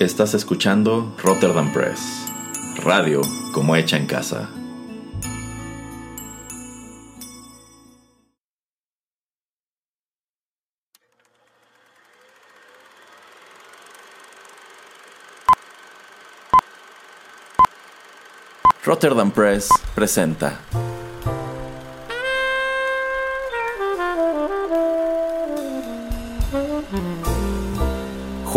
Estás escuchando Rotterdam Press, radio como hecha en casa. Rotterdam Press presenta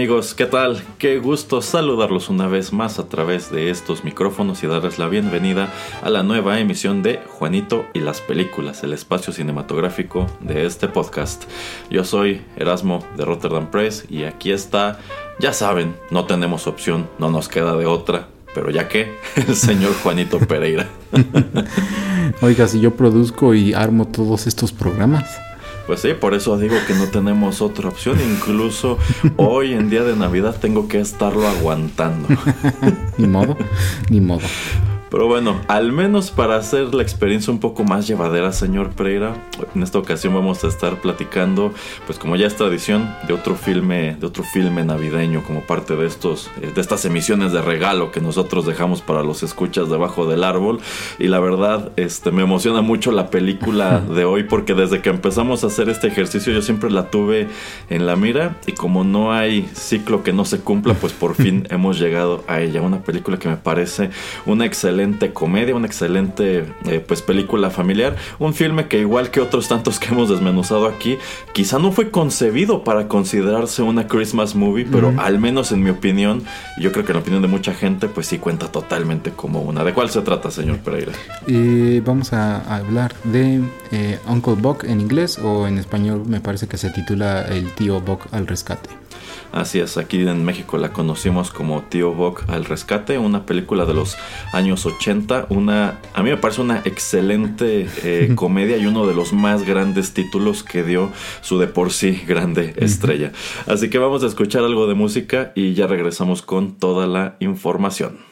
Amigos, ¿qué tal? Qué gusto saludarlos una vez más a través de estos micrófonos y darles la bienvenida a la nueva emisión de Juanito y las películas, el espacio cinematográfico de este podcast. Yo soy Erasmo de Rotterdam Press y aquí está, ya saben, no tenemos opción, no nos queda de otra, pero ya que, el señor Juanito Pereira. Oiga, si yo produzco y armo todos estos programas. Pues sí, por eso digo que no tenemos otra opción. Incluso hoy en día de Navidad tengo que estarlo aguantando. ni modo, ni modo. Pero bueno, al menos para hacer la experiencia un poco más llevadera, señor Pereira, en esta ocasión vamos a estar platicando, pues como ya es tradición, de otro filme, de otro filme navideño como parte de estos, eh, de estas emisiones de regalo que nosotros dejamos para los escuchas debajo del árbol. Y la verdad, este, me emociona mucho la película de hoy porque desde que empezamos a hacer este ejercicio yo siempre la tuve en la mira y como no hay ciclo que no se cumpla, pues por fin hemos llegado a ella. Una película que me parece una excelente comedia, una excelente eh, pues película familiar, un filme que igual que otros tantos que hemos desmenuzado aquí, quizá no fue concebido para considerarse una Christmas movie, pero al menos en mi opinión, yo creo que en la opinión de mucha gente, pues sí cuenta totalmente como una. ¿De cuál se trata, señor Pereira? Eh, vamos a, hablar de eh, Uncle Buck en inglés o en español me parece que se titula El tío Buck al rescate. Así es, aquí en México la conocimos como Tío Buck al rescate, una película de los años 80, una, a mí me parece una excelente eh, comedia y uno de los más grandes títulos que dio su de por sí grande estrella. Así que vamos a escuchar algo de música y ya regresamos con toda la información.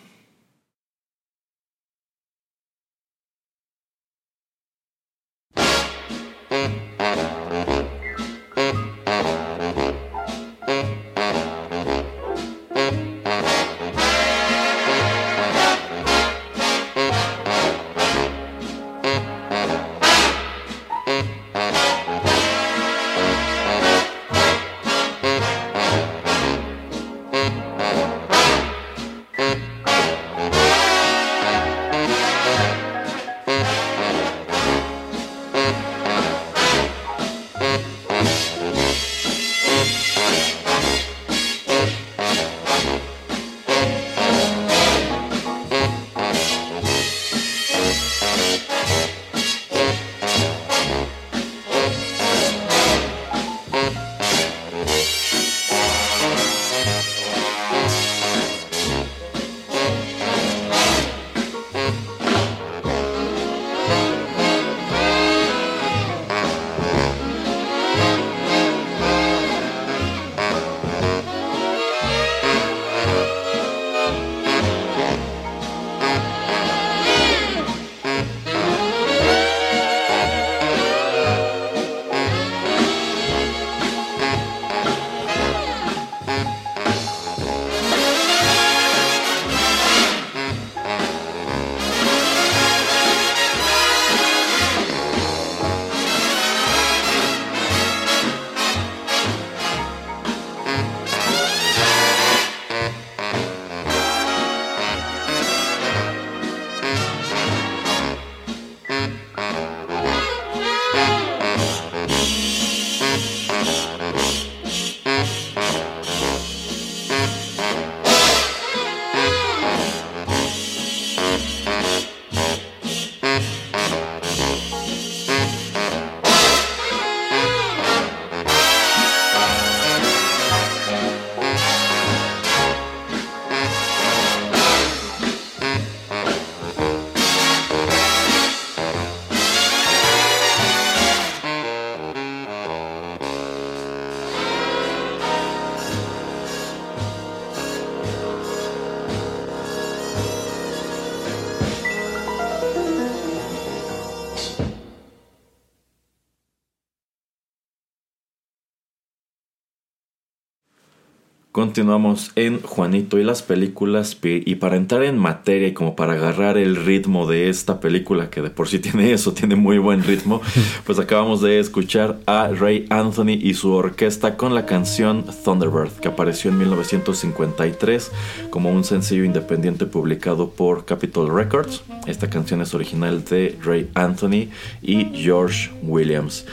Continuamos en Juanito y las películas y para entrar en materia y como para agarrar el ritmo de esta película que de por sí tiene eso, tiene muy buen ritmo, pues acabamos de escuchar a Ray Anthony y su orquesta con la canción Thunderbird que apareció en 1953 como un sencillo independiente publicado por Capitol Records. Esta canción es original de Ray Anthony y George Williams.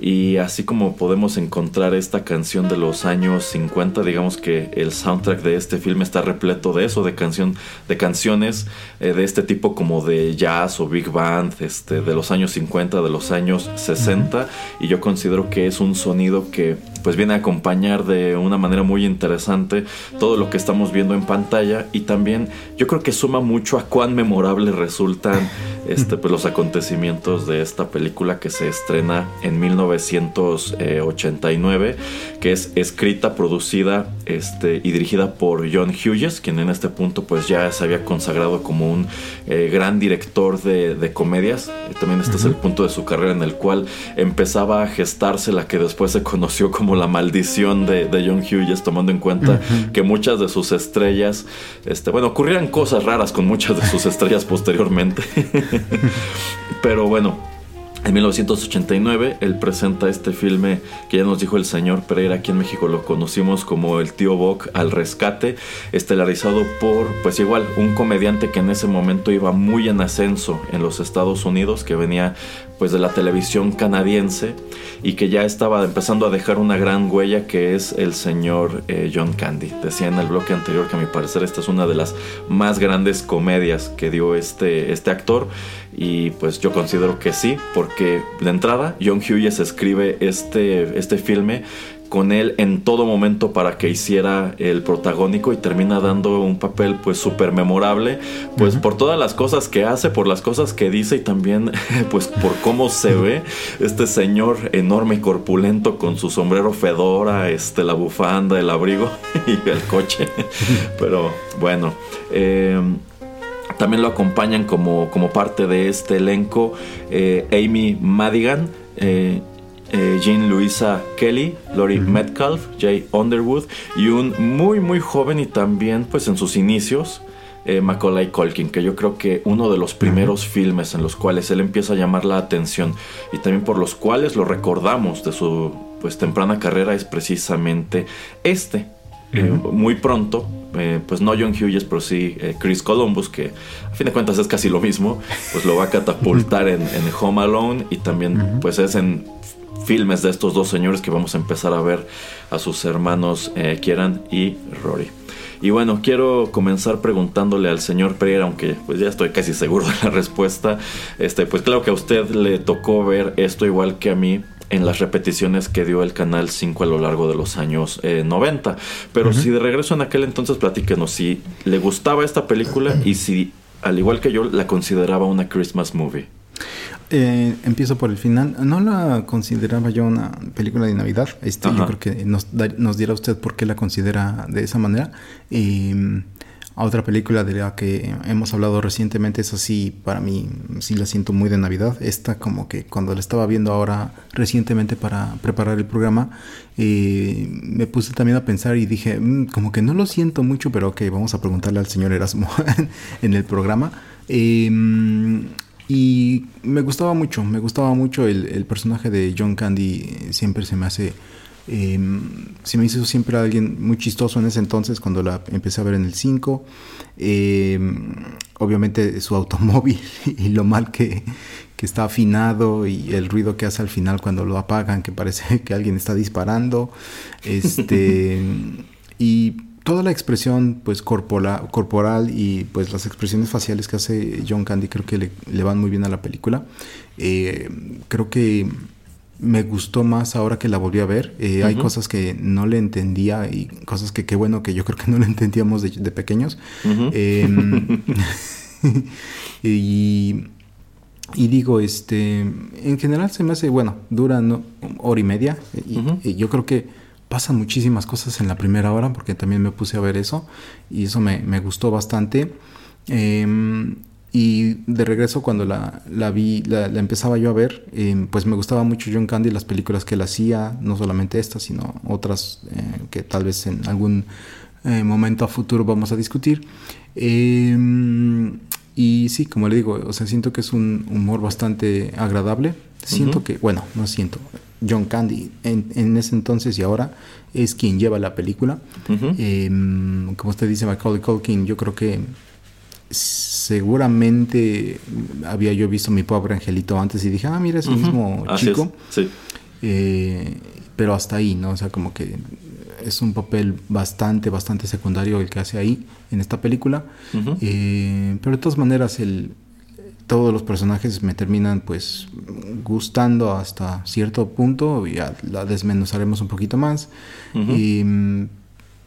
Y así como podemos encontrar esta canción de los años 50, digamos que el soundtrack de este film está repleto de eso, de canción, de canciones eh, de este tipo como de jazz o big band, este, de los años 50, de los años 60. Y yo considero que es un sonido que pues viene a acompañar de una manera muy interesante todo lo que estamos viendo en pantalla y también yo creo que suma mucho a cuán memorable resultan este, pues, los acontecimientos de esta película que se estrena en 1989 que es escrita, producida este, y dirigida por John Hughes quien en este punto pues ya se había consagrado como un eh, gran director de, comedias. También este es el punto de su carrera en el cual empezaba a gestarse la que después se conoció como la maldición de, John Hughes, tomando en cuenta que muchas de sus estrellas, este, bueno, ocurrían cosas raras con muchas de sus estrellas posteriormente. Pero bueno, en 1989 él presenta este filme que ya nos dijo el señor Pereira, aquí en México lo conocimos como El tío Bock al rescate, estelarizado por pues igual un comediante que en ese momento iba muy en ascenso en los Estados Unidos, que venía pues de la televisión canadiense y que ya estaba empezando a dejar una gran huella que es el señor eh, John Candy. Decía en el bloque anterior que a mi parecer esta es una de las más grandes comedias que dio este, este actor y pues yo considero que sí, porque de entrada John Hughes escribe este, este filme con él en todo momento para que hiciera el protagónico y termina dando un papel pues súper memorable pues por todas las cosas que hace, por las cosas que dice y también pues por cómo se ve este señor enorme y corpulento con su sombrero fedora, este, la bufanda, el abrigo y el coche. Pero bueno, em, también lo acompañan como, como, parte de este elenco eh, Amy Madigan, eh, eh, Jean Louisa Kelly, Lori Metcalf, Jay Underwood y un muy muy joven y también pues en sus inicios eh, Macaulay Culkin, que yo creo que uno de los primeros filmes en los cuales él empieza a llamar la atención y también por los cuales lo recordamos de su pues temprana carrera es precisamente este. Eh, muy pronto, pues no John Hughes, pero sí Chris Columbus, que a fin de cuentas es casi lo mismo, pues lo va a catapultar en, Home Alone y también pues es en filmes de estos dos señores que vamos a empezar a ver a sus hermanos eh, Kieran y Rory. Y bueno, quiero comenzar preguntándole al señor Pereira, aunque pues ya estoy casi seguro de la respuesta. Este, pues claro que a usted le tocó ver esto igual que a mí en las repeticiones que dio el Canal 5 a lo largo de los años 90. Eh, Pero si de regreso en aquel entonces platíquenos si le gustaba esta película y si, al igual que yo, la consideraba una Christmas movie. Eh, empiezo por el final. No la consideraba yo una película de Navidad. Este, yo creo que nos, nos dirá usted por qué la considera de esa manera. Y mm, otra película de la que hemos hablado recientemente, es así, para mí sí la siento muy de Navidad. Esta como que cuando la estaba viendo ahora recientemente para preparar el programa, eh, me puse también a pensar y dije, mm, como que no lo siento mucho, pero ok, vamos a preguntarle al señor Erasmo en el programa. Eh, y me gustaba mucho, me gustaba mucho el, personaje de John Candy. Siempre se me hace. Em, se me hizo siempre alguien muy chistoso en ese entonces cuando la empecé a ver en el 5. Em, obviamente su automóvil y lo mal que, que, está afinado y el ruido que hace al final cuando lo apagan, que parece que alguien está disparando. Este. y toda la expresión pues corporal y pues las expresiones faciales que hace John Candy creo que le, van muy bien a la película. Eh, creo que me gustó más ahora que la volví a ver. Eh, hay cosas que no le entendía y cosas que qué bueno que yo creo que no le entendíamos de, pequeños. Em, y, digo, este, en general se me hace, bueno, dura ¿no? hora y media y yo creo que pasan muchísimas cosas en la primera hora, porque también me puse a ver eso, y eso me, gustó bastante. Em, y de regreso cuando la, la vi, la, empezaba yo a ver, eh, pues me gustaba mucho John Candy, las películas que él hacía, no solamente estas, sino otras eh, que tal vez en algún eh, momento a futuro vamos a discutir. y sí, como le digo, o sea, siento que es un humor bastante agradable. Siento que, bueno, no siento. John Candy en, en, ese entonces y ahora es quien lleva la película. como usted dice, Macaulay Culkin, yo creo que seguramente había yo visto mi pobre angelito antes y dije, ah, mira, es el mismo chico. Eh, pero hasta ahí, ¿no? O sea, como que es un papel bastante, bastante secundario el que hace ahí, en esta película. Eh, pero de todas maneras, el, todos los personajes me terminan pues gustando hasta cierto punto, ya la desmenuzaremos un poquito más. y,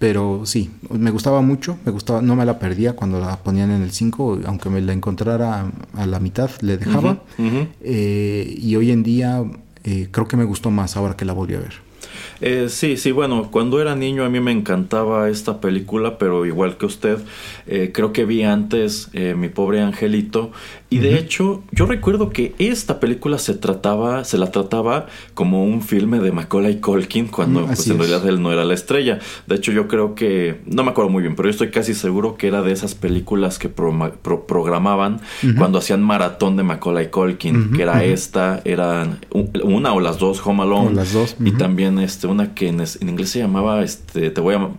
pero sí, me gustaba mucho, me gustaba, no me la perdía cuando la ponían en el 5, aunque me la encontrara a la mitad, le dejaba. Eh, y hoy en día eh, creo que me gustó más ahora que la volví a ver. Eh, sí, sí, bueno, cuando era niño a mí me encantaba esta película, pero igual que usted, creo que vi antes Mi pobre angelito y de hecho, yo recuerdo que esta película se trataba, se la trataba como un filme de Macaulay Culkin cuando mm, pues, en realidad él no era la estrella. De hecho, yo creo que, no me acuerdo muy bien, pero yo estoy casi seguro que era de esas películas que programaban cuando hacían maratón de Macaulay Culkin, que era esta, eran una o las dos, Home Alone. las dos. Y también este, una que en, inglés se llamaba, este, te voy a,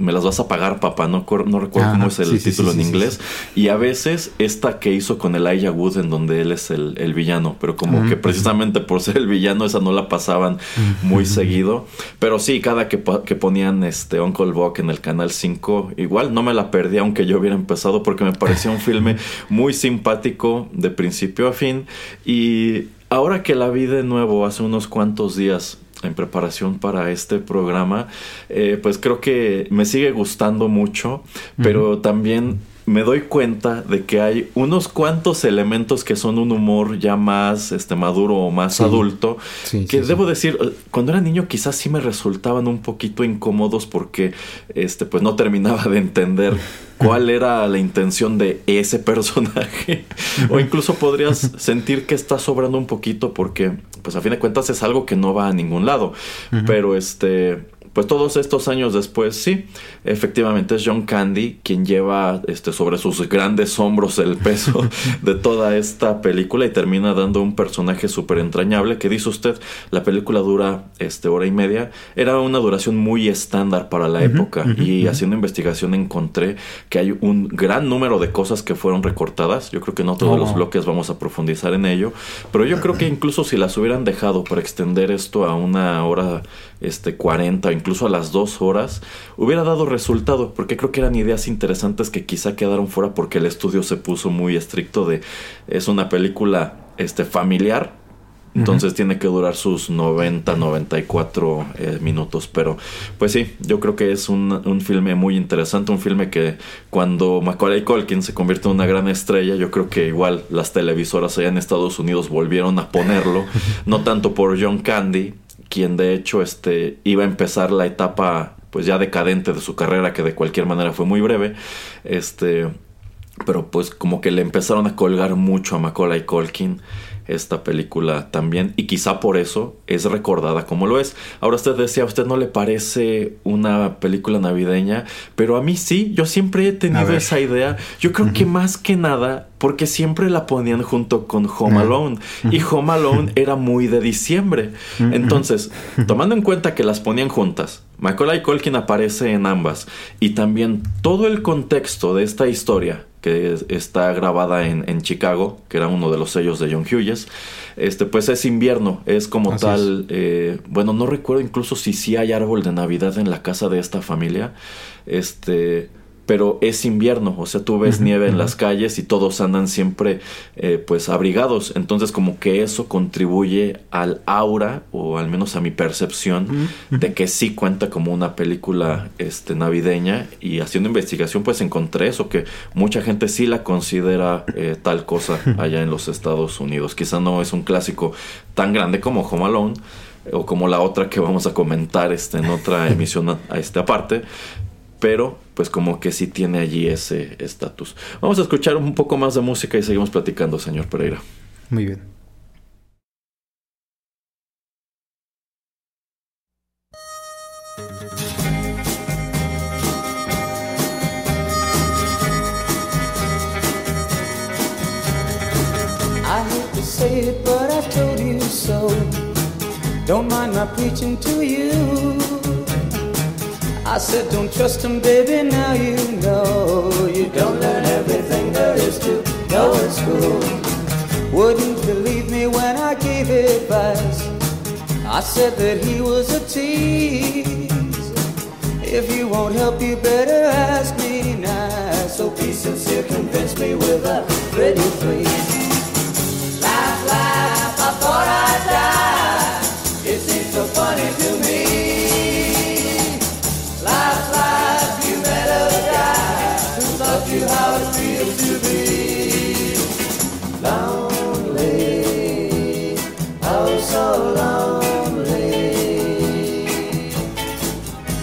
me las vas a pagar, papá, no, no recuerdo cómo es el título en inglés. Y a veces esta que hizo con el Wood en donde él es el, villano, pero como que precisamente por ser el villano esa no la pasaban muy seguido. Pero sí, cada que, que, ponían este Uncle Buck en el canal 5, igual no me la perdí aunque yo hubiera empezado porque me parecía un filme muy simpático de principio a fin. Y ahora que la vi de nuevo hace unos cuantos días en preparación para este programa, eh, pues creo que me sigue gustando mucho, pero también me doy cuenta de que hay unos cuantos elementos que son un humor ya más este maduro o más adulto que debo decir eh, cuando era niño quizás sí me resultaban un poquito incómodos porque este pues no terminaba de entender cuál era la intención de ese personaje. O incluso podrías sentir que está sobrando un poquito porque pues a fin de cuentas es algo que no va a ningún lado. Pero este pues todos estos años después, sí, efectivamente es John Candy quien lleva este, sobre sus grandes hombros el peso de toda esta película y termina dando un personaje súper entrañable que dice usted, la película dura este, hora y media, era una duración muy estándar para la época y haciendo investigación encontré que hay un gran número de cosas que fueron recortadas, yo creo que no todos los oh. bloques vamos a profundizar en ello, pero yo creo que incluso si las hubieran dejado para extender esto a una hora este 40 incluso a las dos horas hubiera dado resultado porque creo que eran ideas interesantes que quizá quedaron fuera porque el estudio se puso muy estricto de es una película este familiar entonces tiene que durar sus 90, 94 eh, minutos. Pero pues sí, yo creo que es un, un, filme muy interesante. Un filme que cuando Macaulay Culkin se convierte en una gran estrella, yo creo que igual las televisoras allá en Estados Unidos volvieron a ponerlo. no tanto por John Candy, quien de hecho este, iba a empezar la etapa pues ya decadente de su carrera, que de cualquier manera fue muy breve, este, pero pues como que le empezaron a colgar mucho a Macaulay Culkin esta película también y quizá por eso es recordada como lo es. Ahora usted decía, a usted no le parece una película navideña, pero a mí sí, yo siempre he tenido esa idea. Yo creo que más que nada porque siempre la ponían junto con Home Alone y Home Alone era muy de diciembre. Entonces, tomando en cuenta que las ponían juntas, Macaulay Culkin aparece en ambas y también todo el contexto de esta historia que está grabada en, Chicago, que era uno de los sellos de John Hughes. Este, pues es invierno, es como tal. Eh, bueno, no recuerdo incluso si sí hay árbol de Navidad en la casa de esta familia. Este pero es invierno, o sea, tú ves nieve en las calles y todos andan siempre eh, pues abrigados, entonces como que eso contribuye al aura o al menos a mi percepción de que sí cuenta como una película este navideña. Y haciendo investigación pues encontré eso que mucha gente sí la considera eh, tal cosa allá en los Estados Unidos, quizá no es un clásico tan grande como Home Alone o como la otra que vamos a comentar este, en otra emisión a, este aparte, pero pues como que sí tiene allí ese estatus. Vamos a escuchar un poco más de música y seguimos platicando, señor Pereira. Muy bien. I hate to say it, but I told you so. Don't mind my preaching to you. I said, don't trust him, baby, now you know. You don't learn everything there is to know in school. Wouldn't believe me when I gave advice. I said that he was a tease. If you won't help, you better ask me nice. So be sincere, convince me with a pretty please.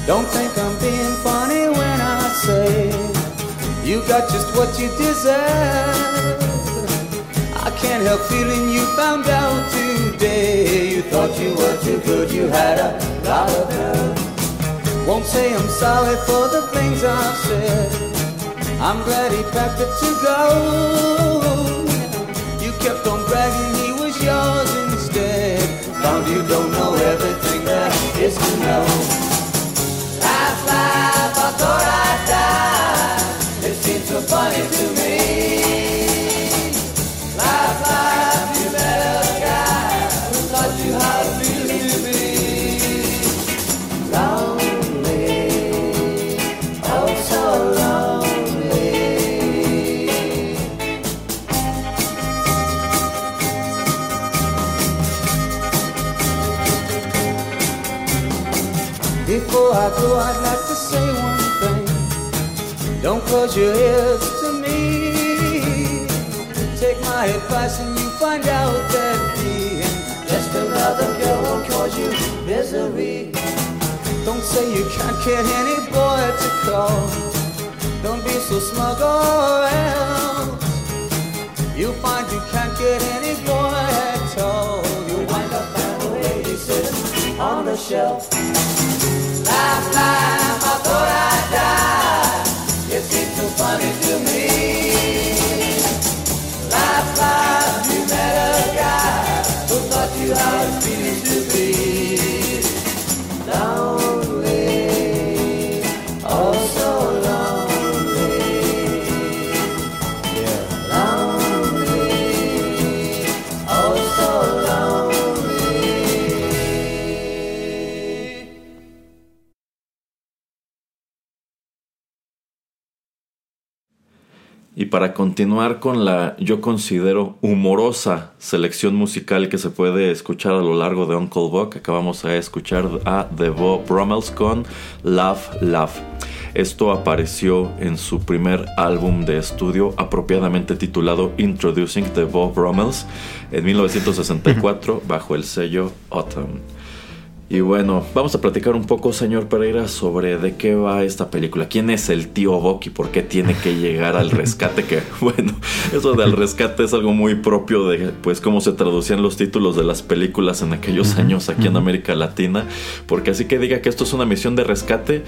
Don't think I'm being funny when I say you got just what you deserve. I can't help feeling you found out today. You thought you were too good, you had a lot of nerve. Won't say I'm sorry for the things I've said. I'm glad he packed it to go. You kept on bragging he was yours instead. Found you don't know everything there is to know. Funny to close your ears to me. Take my advice and you find out that being just another girl will cause you misery. Don't say you can't get any boy to call. Don't be so smug or else you'll find you can't get any boy at all. You'll wind up found a lady sitting on the shelf. Laugh, laugh, I thought I'd die. How it para continuar con la, yo considero, humorosa selección musical que se puede escuchar a lo largo de Uncle Buck, acabamos de escuchar a The Bob Brummels con Laugh, Laugh. Esto apareció en su primer álbum de estudio, apropiadamente titulado Introducing the Bob Brummels, en 1964, bajo el sello Autumn. Y bueno, vamos a platicar un poco, señor Pereira, sobre de qué va esta película. ¿Quién es el tío Buck y por qué tiene que llegar al rescate? Que bueno, eso del rescate es algo muy propio de pues cómo se traducían los títulos de las películas en aquellos años aquí en América Latina. Porque así que diga que esto es una misión de rescate,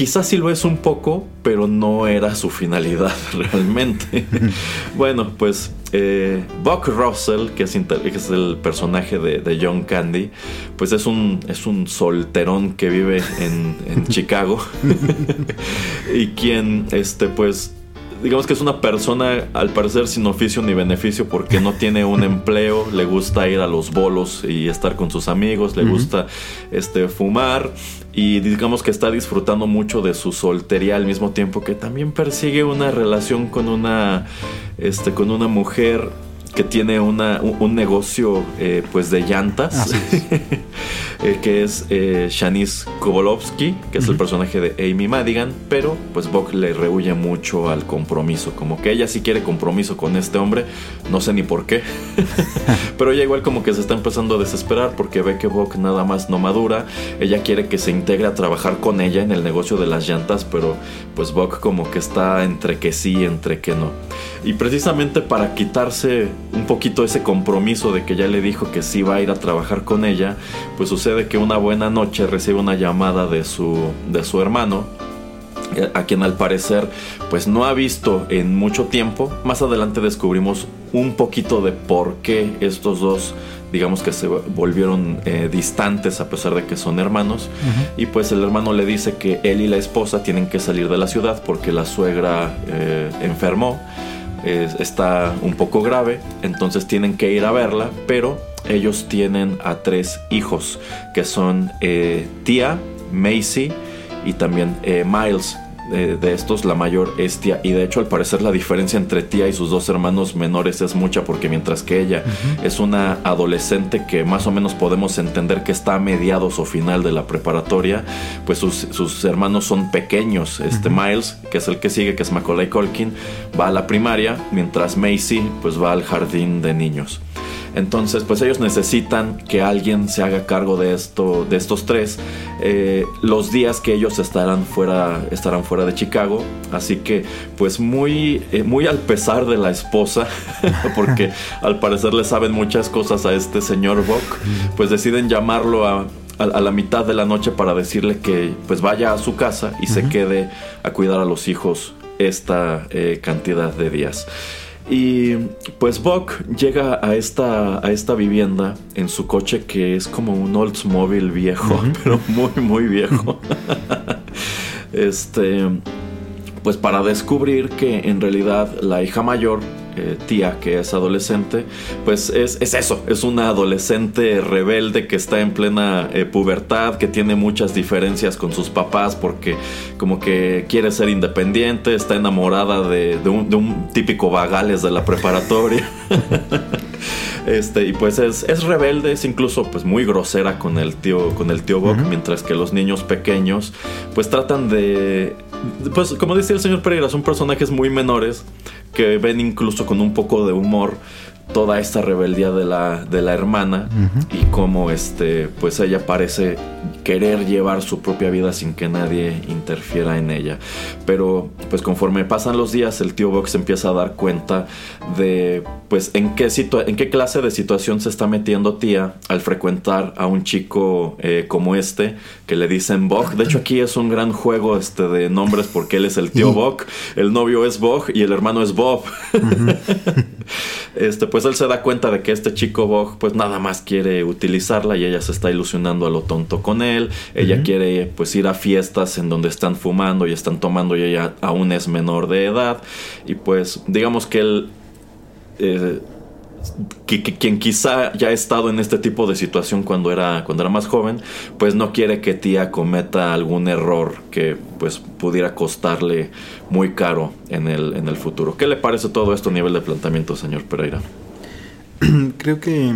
Quizás sí lo es un poco, pero no era su finalidad realmente. bueno, pues eh, Buck Russell, que es, que es el personaje de, de, John Candy, pues es un, es un solterón que vive en, en Chicago y quien, este, pues digamos que es una persona al parecer sin oficio ni beneficio porque no tiene un empleo, le gusta ir a los bolos y estar con sus amigos, le uh -huh. gusta este fumar y digamos que está disfrutando mucho de su soltería al mismo tiempo que también persigue una relación con una este con una mujer que tiene una, un, negocio eh, pues de llantas, eh, que es eh, Shanice Kobolovsky, que es el personaje de Amy Madigan, pero pues Buck le rehuye mucho al compromiso, como que ella sí quiere compromiso con este hombre, no sé ni por qué, pero ella igual como que se está empezando a desesperar porque ve que Buck nada más no madura, ella quiere que se integre a trabajar con ella en el negocio de las llantas, pero pues Buck como que está entre que sí, entre que no. Y precisamente para quitarse un poquito ese compromiso de que ya le dijo que sí va a ir a trabajar con ella, pues sucede que una buena noche recibe una llamada de su, de su hermano, eh, a quien al parecer pues no ha visto en mucho tiempo. Más adelante descubrimos un poquito de por qué estos dos digamos que se volvieron eh, distantes a pesar de que son hermanos. Y pues el hermano le dice que él y la esposa tienen que salir de la ciudad porque la suegra eh, enfermó está un poco grave, entonces tienen que ir a verla, pero ellos tienen a tres hijos, que son eh, Tía, Macy y también eh, Miles de, estos la mayor es tía y de hecho al parecer la diferencia entre tía y sus dos hermanos menores es mucha porque mientras que ella es una adolescente que más o menos podemos entender que está a mediados o final de la preparatoria pues sus, hermanos son pequeños. Este Miles que es el que sigue que es Macaulay Culkin va a la primaria mientras Macy pues va al jardín de niños entonces, pues ellos necesitan que alguien se haga cargo de esto, de estos tres, eh, los días que ellos estarán fuera, estarán fuera de Chicago. Así que, pues muy, eh, muy al pesar de la esposa, porque al parecer le saben muchas cosas a este señor Buck, pues deciden llamarlo a, la mitad de la noche para decirle que pues vaya a su casa y se quede a cuidar a los hijos esta eh, cantidad de días. Y pues Buck llega a esta, a esta vivienda en su coche que es como un Oldsmobile viejo, pero muy, muy viejo. este, pues para descubrir que en realidad la hija mayor eh, tía que es adolescente, pues es, eso, es una adolescente rebelde que está en plena eh, pubertad, que tiene muchas diferencias con sus papás porque como que quiere ser independiente, está enamorada de, un, típico vagales de la preparatoria. Este, y pues es, es, rebelde, es incluso pues muy grosera con el tío, con el tío Bob, mientras que los niños pequeños pues tratan de. Pues como decía el señor Pereira, son personajes muy menores que ven incluso con un poco de humor toda esta rebeldía de la, de la hermana y cómo este, pues ella parece querer llevar su propia vida sin que nadie interfiera en ella. Pero pues conforme pasan los días el tío Box empieza a dar cuenta de pues en qué, en qué clase de situación se está metiendo tía al frecuentar a un chico eh, como este que le dicen Bog. De hecho aquí es un gran juego este de nombres porque él es el tío Bog, el novio es Bog y el hermano es Bob. este pues él se da cuenta de que este chico Bog pues nada más quiere utilizarla y ella se está ilusionando a lo tonto con él. Ella quiere pues ir a fiestas en donde están fumando y están tomando y ella aún es menor de edad y pues digamos que él eh, que, quien quizá ya ha estado en este tipo de situación cuando era, cuando era más joven, pues no quiere que tía cometa algún error que pues pudiera costarle muy caro en el, en el futuro. ¿Qué le parece todo esto a nivel de planteamiento, señor Pereira? Creo que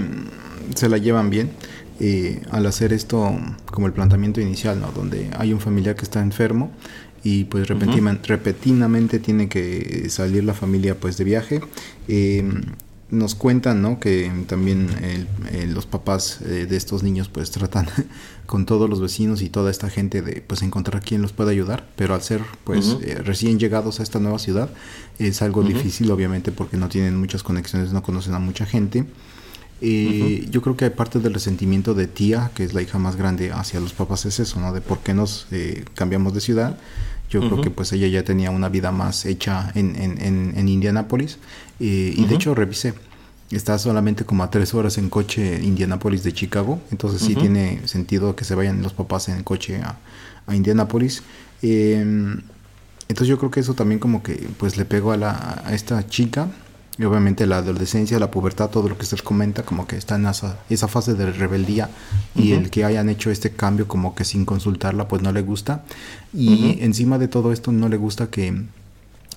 se la llevan bien. Eh, al hacer esto como el planteamiento inicial, ¿no? Donde hay un familiar que está enfermo y pues repentinamente tiene que salir la familia pues de viaje. Em, nos cuentan ¿no? que también los papás eh, de estos niños pues tratan con todos los vecinos y toda esta gente de pues encontrar quien los pueda ayudar pero al ser pues eh, recién llegados a esta nueva ciudad es algo difícil obviamente porque no tienen muchas conexiones no conocen a mucha gente. Eh, yo creo que parte del resentimiento de tía que es la hija más grande hacia los papás es eso no de por qué nos cambiamos de ciudad yo creo que pues ella ya tenía una vida más hecha en, en, en, Indianápolis. y de hecho revisé. Está solamente como a tres horas en coche Indianápolis de Chicago. Entonces sí tiene sentido que se vayan los papás en coche a, a Indianápolis. Em, entonces yo creo que eso también como que pues le pegó a, la, a esta chica y obviamente la adolescencia, la pubertad, todo lo que se comenta, como que está en esa, esa fase de rebeldía y el que hayan hecho este cambio como que sin consultarla, pues no le gusta. Y encima de todo esto no le gusta que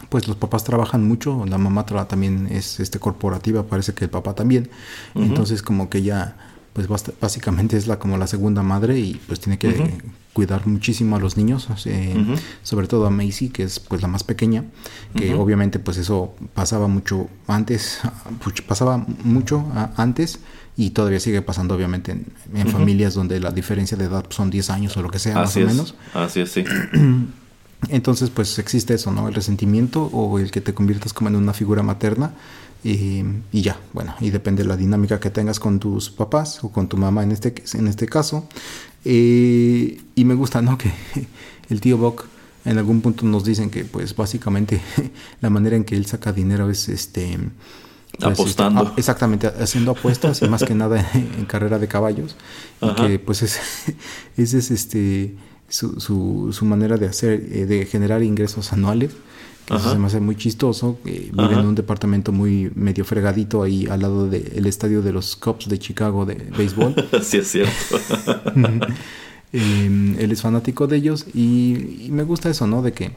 pues los papás trabajan mucho, la mamá también es este corporativa, parece que el papá también. Entonces como que ya pues básicamente es la como la segunda madre y pues tiene que cuidar muchísimo a los niños, sobre todo a Macy, que es pues la más pequeña, que obviamente pues eso pasaba mucho antes, pasaba mucho antes y todavía sigue pasando obviamente en, familias donde la diferencia de edad son 10 años o lo que sea, más o menos. Así es, sí. Entonces, pues existe eso, ¿no? El resentimiento o el que te conviertas como en una figura materna y, ya, bueno, y depende de la dinámica que tengas con tus papás o con tu mamá en este, en este caso. Eh, y me gusta, ¿no? Que el tío Bock en algún punto nos dicen que, pues básicamente la manera en que él saca dinero es este... Pues, Apostando. Este, exactamente, haciendo apuestas y más que nada en, carrera de caballos. Y que pues es, ese es este su, su, su manera de hacer, eh, de generar ingresos anuales. Que se me hace muy chistoso. vive en un departamento muy medio fregadito ahí al lado del estadio de los Cubs de Chicago de béisbol. sí, es cierto. Em, él es fanático de ellos y, me gusta eso, ¿no? De que,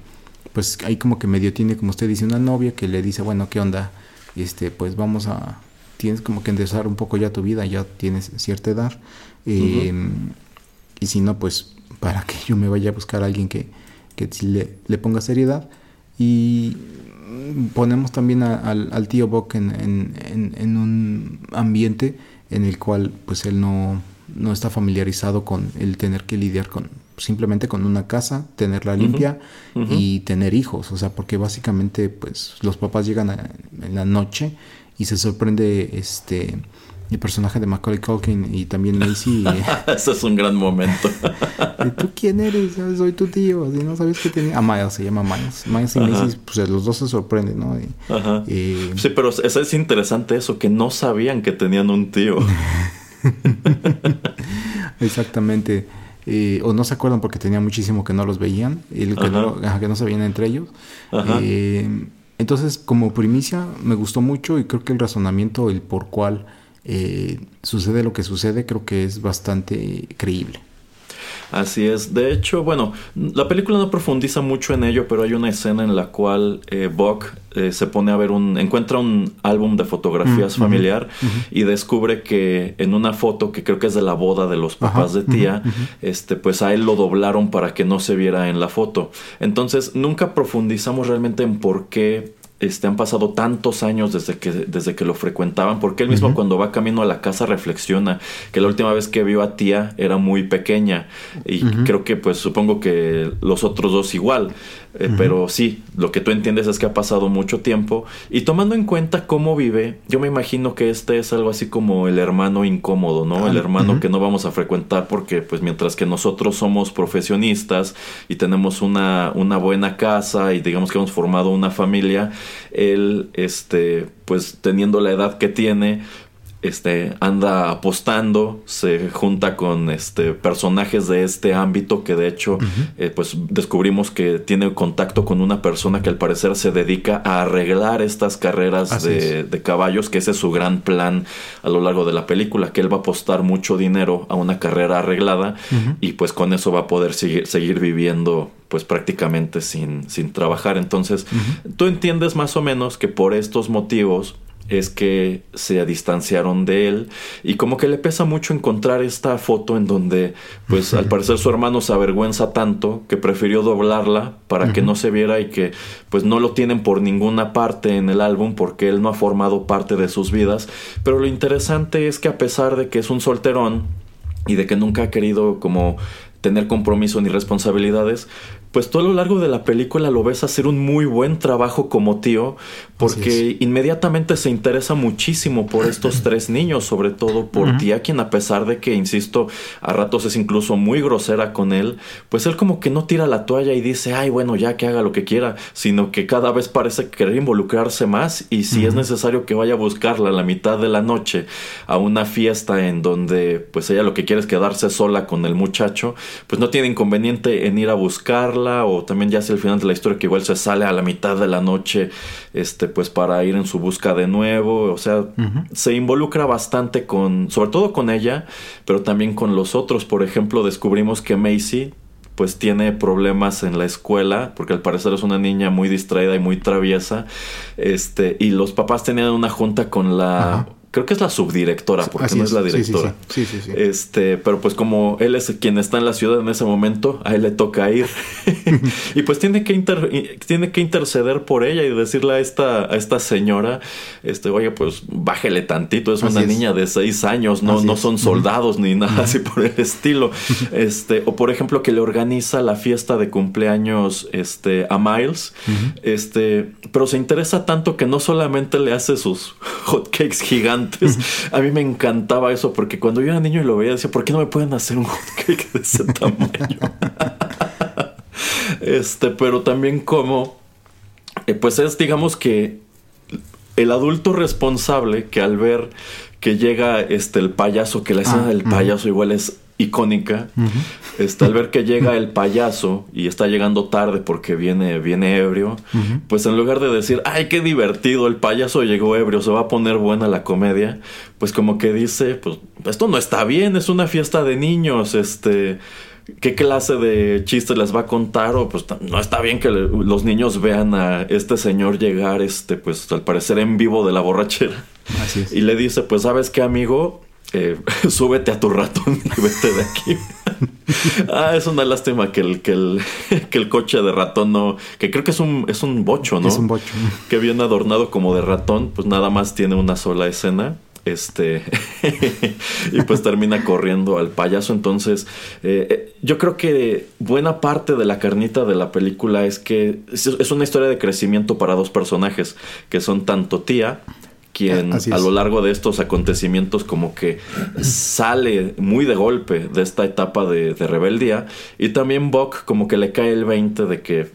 pues ahí como que medio tiene, como usted dice, una novia que le dice, bueno, ¿qué onda? Este, pues vamos a, tienes como que enderezar un poco ya tu vida, ya tienes cierta edad. Em, y si no, pues para que yo me vaya a buscar a alguien que, que le, le ponga seriedad. Y ponemos también al, tío Bock en, en, en, un ambiente en el cual pues él no, no, está familiarizado con el tener que lidiar con simplemente con una casa, tenerla limpia y tener hijos, o sea, porque básicamente pues los papás llegan en la noche y se sorprende este el personaje de Macaulay Culkin y también Macy. Eso es un gran momento. ¿Y tú quién eres? Soy tu tío. Si no sabes que tenía. Ah, Miles se llama Miles. Miles y Macy, pues los dos se sorprenden, ¿no? Ajá. sí, pero eso es interesante eso, que no sabían que tenían un tío. Exactamente. Eh, o no se acuerdan porque tenía muchísimo que no los veían, y que, no, que no se veían entre ellos. Eh, entonces, como primicia, me gustó mucho y creo que el razonamiento, el por cuál eh, sucede lo que sucede, creo que es bastante creíble. Así es. De hecho, bueno, la película no profundiza mucho en ello, pero hay una escena en la cual eh, Buck eh, se pone a ver un. encuentra un álbum de fotografías mm, familiar y descubre que en una foto que creo que es de la boda de los papás de tía, este, pues a él lo doblaron para que no se viera en la foto. Entonces, nunca profundizamos realmente en por qué este, han pasado tantos años desde que, desde que lo frecuentaban, porque él mismo cuando va camino a la casa reflexiona que la última vez que vio a tía era muy pequeña y creo que pues supongo que los otros dos igual, eh, pero sí, lo que tú entiendes es que ha pasado mucho tiempo. Y tomando en cuenta cómo vive, yo me imagino que este es algo así como el hermano incómodo, ¿no? el hermano que no vamos a frecuentar porque pues mientras que nosotros somos profesionistas y tenemos una, una buena casa y digamos que hemos formado una familia, él, este, pues teniendo la edad que tiene, este, anda apostando, se junta con este, personajes de este ámbito que de hecho eh, pues descubrimos que tiene contacto con una persona que al parecer se dedica a arreglar estas carreras de, caballos, que ese es su gran plan a lo largo de la película, que él va a apostar mucho dinero a una carrera arreglada y pues con eso va a poder seguir, seguir viviendo pues prácticamente sin, sin trabajar. Entonces, tú entiendes más o menos que por estos motivos es que se distanciaron de él. Y como que le pesa mucho encontrar esta foto en donde pues al parecer su hermano se avergüenza tanto que prefirió doblarla para que no se viera y que pues no lo tienen por ninguna parte en el álbum porque él no ha formado parte de sus vidas. Pero lo interesante es que a pesar de que es un solterón y de que nunca ha querido como tener compromiso ni responsabilidades, pues tú a lo largo de la película lo ves hacer un muy buen trabajo como tío, porque inmediatamente se interesa muchísimo por estos tres niños, sobre todo por tía, quien a pesar de que, insisto, a ratos es incluso muy grosera con él, pues él como que no tira la toalla y dice, ay, bueno, ya que haga lo que quiera, sino que cada vez parece querer involucrarse más y si es necesario que vaya a buscarla a la mitad de la noche a una fiesta en donde pues ella lo que quiere es quedarse sola con el muchacho, pues no tiene inconveniente en ir a buscarla o también ya hacia el final de la historia que igual se sale a la mitad de la noche este pues para ir en su busca de nuevo. O sea se involucra bastante con sobre todo con ella pero también con los otros. Por ejemplo descubrimos que Macy pues tiene problemas en la escuela, porque al parecer es una niña muy distraída y muy traviesa, este, y los papás tenían una junta con la creo que es la subdirectora, porque no es, la directora. Sí sí, sí, Este, pero pues como él es quien está en la ciudad en ese momento, a él le toca ir. y pues tiene que tiene que interceder por ella y decirle a esta, a esta señora, este, oye, pues bájele tantito, es una niña de seis años, no, no son soldados ni nada así por el estilo. Este, o por ejemplo, que le organiza la fiesta de cumpleaños este, a Miles. Este, pero se interesa tanto que no solamente le hace sus hotcakes gigantes a mí me encantaba eso porque cuando yo era niño y lo veía decía, ¿por qué no me pueden hacer un hotcake de ese tamaño? este, pero también como, eh, pues es digamos que el adulto responsable que al ver que llega este el payaso, que la escena ah, del payaso igual es icónica. este, al ver que llega el payaso y está llegando tarde porque viene, viene ebrio, pues en lugar de decir, ay, qué divertido, el payaso llegó ebrio, se va a poner buena la comedia, pues como que dice, pues esto no está bien, es una fiesta de niños, este... ¿Qué clase de chistes les va a contar? O pues no está bien que los niños vean a este señor llegar, este, pues al parecer en vivo de la borrachera. Así es. Y le dice, pues sabes qué, amigo, eh, súbete a tu ratón y vete de aquí. ah, es una lástima que el, que el, que el coche de ratón no. Que creo que es un, es un bocho, ¿no? Es un bocho. Que viene adornado como de ratón, pues nada más tiene una sola escena. Este. y pues termina corriendo al payaso. Entonces, eh, eh, yo creo que buena parte de la carnita de la película es que es una historia de crecimiento para dos personajes, que son tanto tía quien a lo largo de estos acontecimientos como que sale muy de golpe de esta etapa de, rebeldía y también Buck como que le cae el 20 de que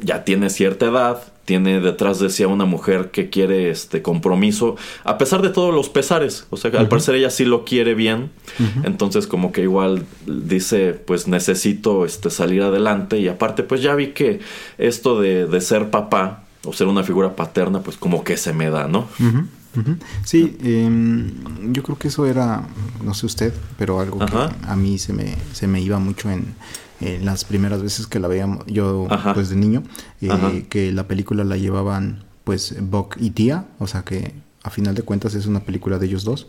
ya tiene cierta edad, tiene detrás de sí a una mujer que quiere este compromiso, a pesar de todos los pesares. O sea, al parecer ella sí lo quiere bien. Entonces, como que igual dice, pues necesito este, salir adelante. Y aparte, pues ya vi que esto de, de ser papá o ser una figura paterna, pues como que se me da, ¿no? Sí, em, yo creo que eso era, no sé usted, pero algo que a mí se me, se me iba mucho en, las primeras veces que la veíamos yo pues de niño, eh, que la película la llevaban pues Buck y Tía, o sea que a final de cuentas es una película de ellos dos.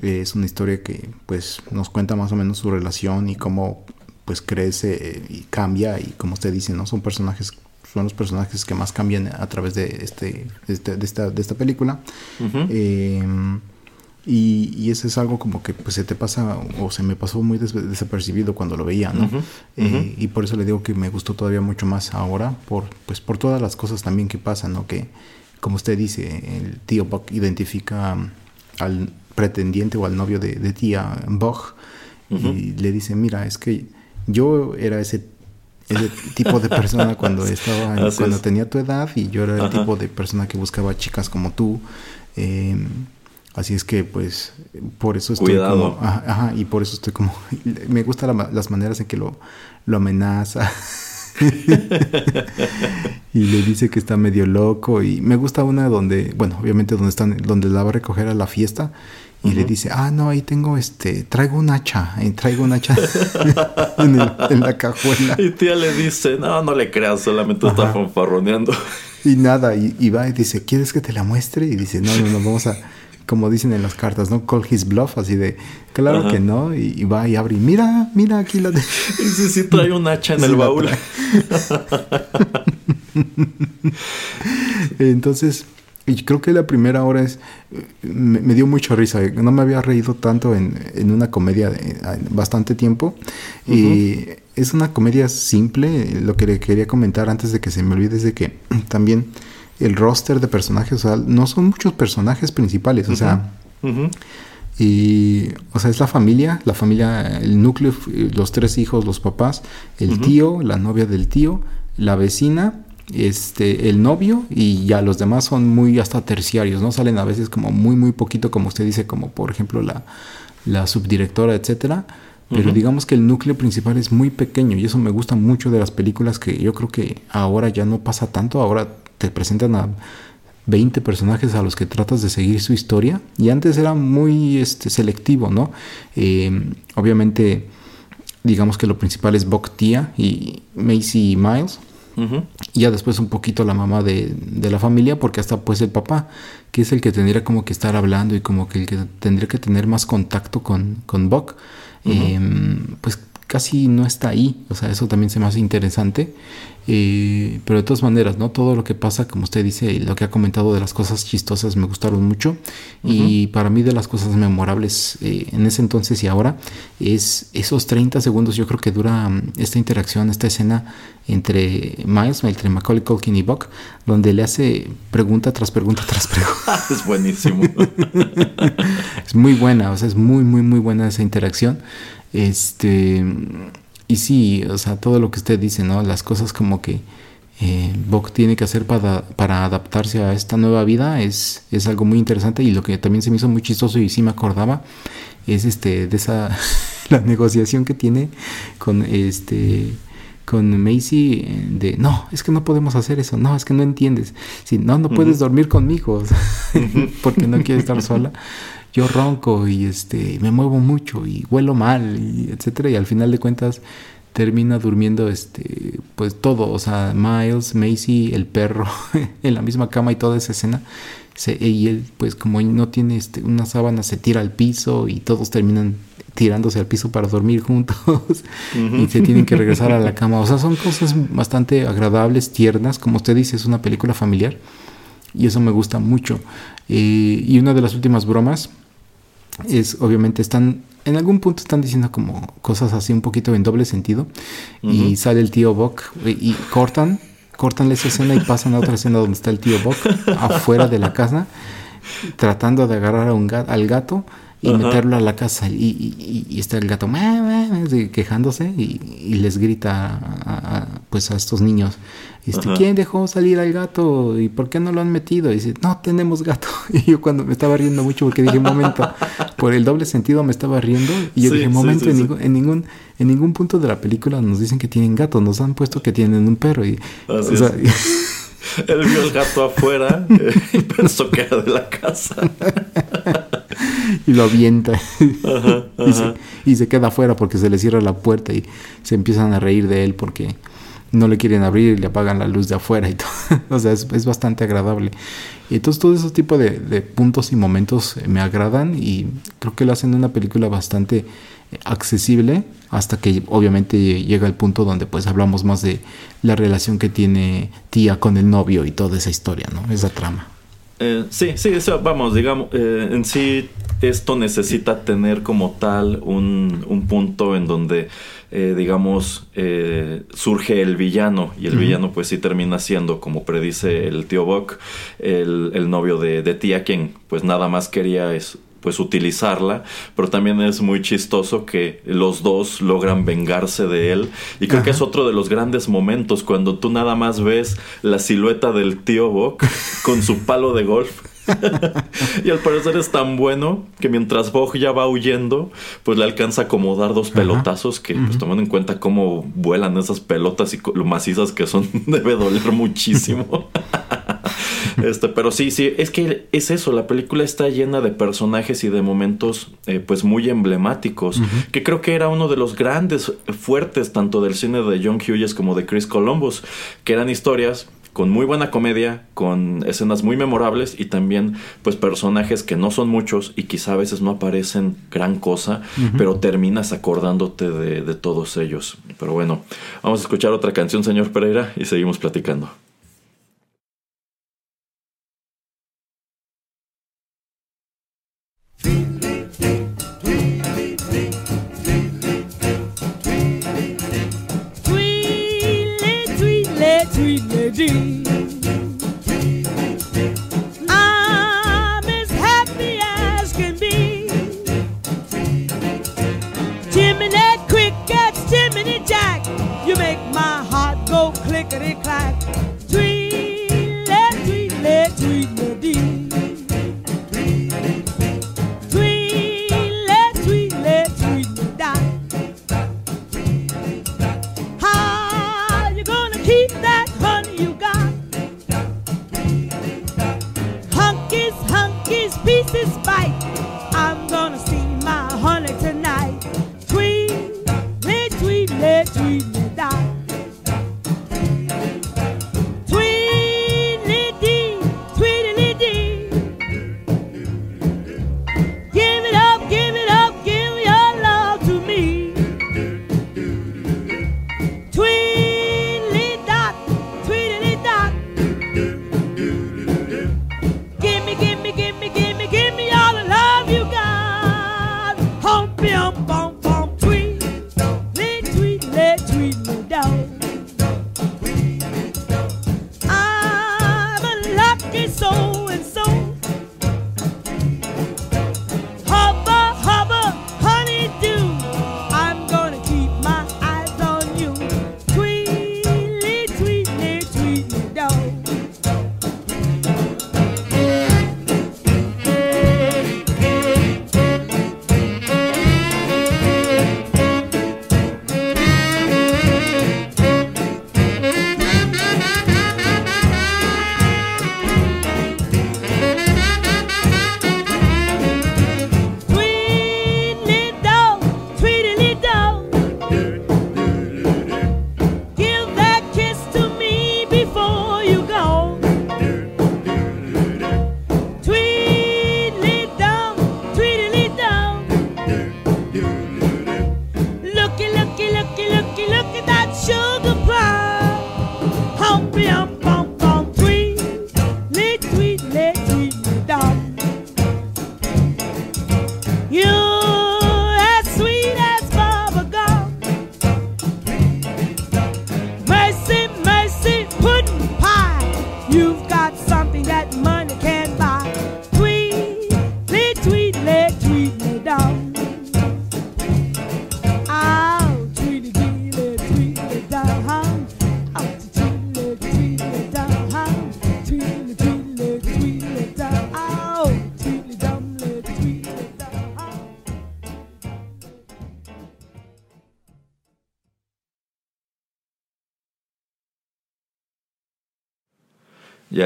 es una historia que pues nos cuenta más o menos su relación y cómo pues crece y cambia y como usted dice, ¿no? Son personajes son los personajes que más cambian a través de, este, este de, esta, de esta película. Em, y, y, eso es algo como que pues se te pasa o se me pasó muy desapercibido cuando lo veía, ¿no? Eh, y por eso le digo que me gustó todavía mucho más ahora, por, pues por todas las cosas también que pasan, ¿no? Que, como usted dice, el tío Buck identifica al pretendiente o al novio de, de tía Buck y le dice, mira, es que yo era ese ese tipo de persona cuando estaba cuando tenía tu edad y yo era el tipo de persona que buscaba chicas como tú em, así es que pues por eso estoy Cuidado. como ajá, y por eso estoy como me gustan las maneras en que lo, lo amenaza. Y le dice que está medio loco y me gusta una donde bueno obviamente donde están donde la va a recoger a la fiesta y le dice, ah, no, ahí tengo este, traigo un hacha, y traigo un hacha en, la cajuela. Y tía le dice, no, no le creas, solamente está fanfarroneando. Y nada, y, va y dice, ¿quieres que te la muestre? Y dice, no, no, no, vamos a, como dicen en las cartas, ¿no? Call his bluff, así de, claro que no, y, va y abre y mira, mira aquí la de... Y sí, sí trae un hacha en el baúl. Entonces, y creo que la primera hora es. Me, dio mucha risa. No me había reído tanto en, una comedia de, bastante tiempo. Y es una comedia simple. Lo que le quería comentar antes de que se me olvide es de que también el roster de personajes, o sea, no son muchos personajes principales. O sea. Y, o sea, es la familia, la familia, el núcleo, los tres hijos, los papás, el tío, la novia del tío, la vecina este, el novio y ya los demás son muy hasta terciarios, ¿no? Salen a veces como muy, muy poquito, como usted dice, como por ejemplo la, la subdirectora, etcétera. Pero digamos que el núcleo principal es muy pequeño y eso me gusta mucho de las películas que yo creo que ahora ya no pasa tanto, ahora te presentan a 20 personajes a los que tratas de seguir su historia y antes era muy este, selectivo, ¿no? Eh, obviamente digamos que lo principal es Buck Tia y Macy Miles. Y ya después un poquito la mamá de, de, la familia, porque hasta pues el papá, que es el que tendría como que estar hablando y como que el que tendría que tener más contacto con, con Buck, em, pues casi no está ahí. O sea, eso también se me hace interesante. Eh, pero de todas maneras, ¿no? Todo lo que pasa, como usted dice, y lo que ha comentado de las cosas chistosas me gustaron mucho. Y para mí de las cosas memorables eh, en ese entonces y ahora es esos 30 segundos, yo creo que dura mm, esta interacción, esta escena entre Miles, entre Macaulay Culkin y Buck, donde le hace pregunta tras pregunta tras pregunta. es buenísimo. es muy buena, o sea, es muy, muy, muy buena esa interacción. Este, y sí, o sea, todo lo que usted dice, ¿no? Las cosas como que eh, tiene que hacer para, para, adaptarse a esta nueva vida es, es algo muy interesante y lo que también se me hizo muy chistoso y sí me acordaba es este de esa la negociación que tiene con este con Macy de no, es que no podemos hacer eso, no, es que no entiendes, si no, no puedes dormir conmigo porque no quieres estar sola yo ronco y este me muevo mucho y huelo mal y etcétera y al final de cuentas termina durmiendo este pues todo o sea Miles Macy el perro en la misma cama y toda esa escena se, y él pues como no tiene este, una sábana se tira al piso y todos terminan tirándose al piso para dormir juntos y se tienen que regresar a la cama. O sea son cosas bastante agradables tiernas. Como usted dice es una película familiar y eso me gusta mucho. Eh, y una de las últimas bromas es obviamente están en algún punto están diciendo como cosas así un poquito en doble sentido y sale el tío Buck y, cortan cortan esa escena y pasan a otra escena donde está el tío Buck afuera de la casa tratando de agarrar a un al gato y meterlo a la casa y, está el gato quejándose y, les grita a, pues a estos niños este, ¿quién dejó salir al gato? ¿Y por qué no lo han metido? Y dice, no tenemos gato. Y yo cuando me estaba riendo mucho porque dije, momento, por el doble sentido me estaba riendo. Y yo dije, momento, en, ningún, en, ningún, punto de la película nos dicen que tienen gato, nos han puesto que tienen un perro. Y, Él vio el gato afuera y pensó que era de la casa. y lo avienta. Y, se, y, se, queda afuera porque se le cierra la puerta y se empiezan a reír de él porque no le quieren abrir y le apagan la luz de afuera y todo. o sea, es, bastante agradable. Y entonces todo ese tipo de, puntos y momentos me agradan y creo que lo hacen una película bastante eh, accesible hasta que obviamente llega el punto donde pues hablamos más de la relación que tiene tía con el novio y toda esa historia, ¿no? Esa trama. Eh, sí, sí, eso, vamos, digamos, eh, en sí esto necesita tener como tal un, un punto en donde eh, digamos, eh, surge el villano y el villano pues sí termina siendo, como predice el tío Buck, el, novio de, de, tía, quien pues nada más quería es pues utilizarla, pero también es muy chistoso que los dos logran vengarse de él. Y creo que es otro de los grandes momentos cuando tú nada más ves la silueta del tío Buck con su palo de golf. Y al parecer es tan bueno que mientras Bog ya va huyendo, pues le alcanza a acomodar dos pelotazos que, pues tomando en cuenta cómo vuelan esas pelotas y lo macizas que son, debe doler muchísimo. este, pero sí, sí, es que es eso, la película está llena de personajes y de momentos eh, pues muy emblemáticos, que creo que era uno de los grandes fuertes tanto del cine de John Hughes como de Chris Columbus, que eran historias con muy buena comedia, con escenas muy memorables y también pues personajes que no son muchos y quizá a veces no aparecen gran cosa, pero terminas acordándote de, de todos ellos. Pero bueno, vamos a escuchar otra canción, señor Pereira, y seguimos platicando. You make my heart go clickety clack.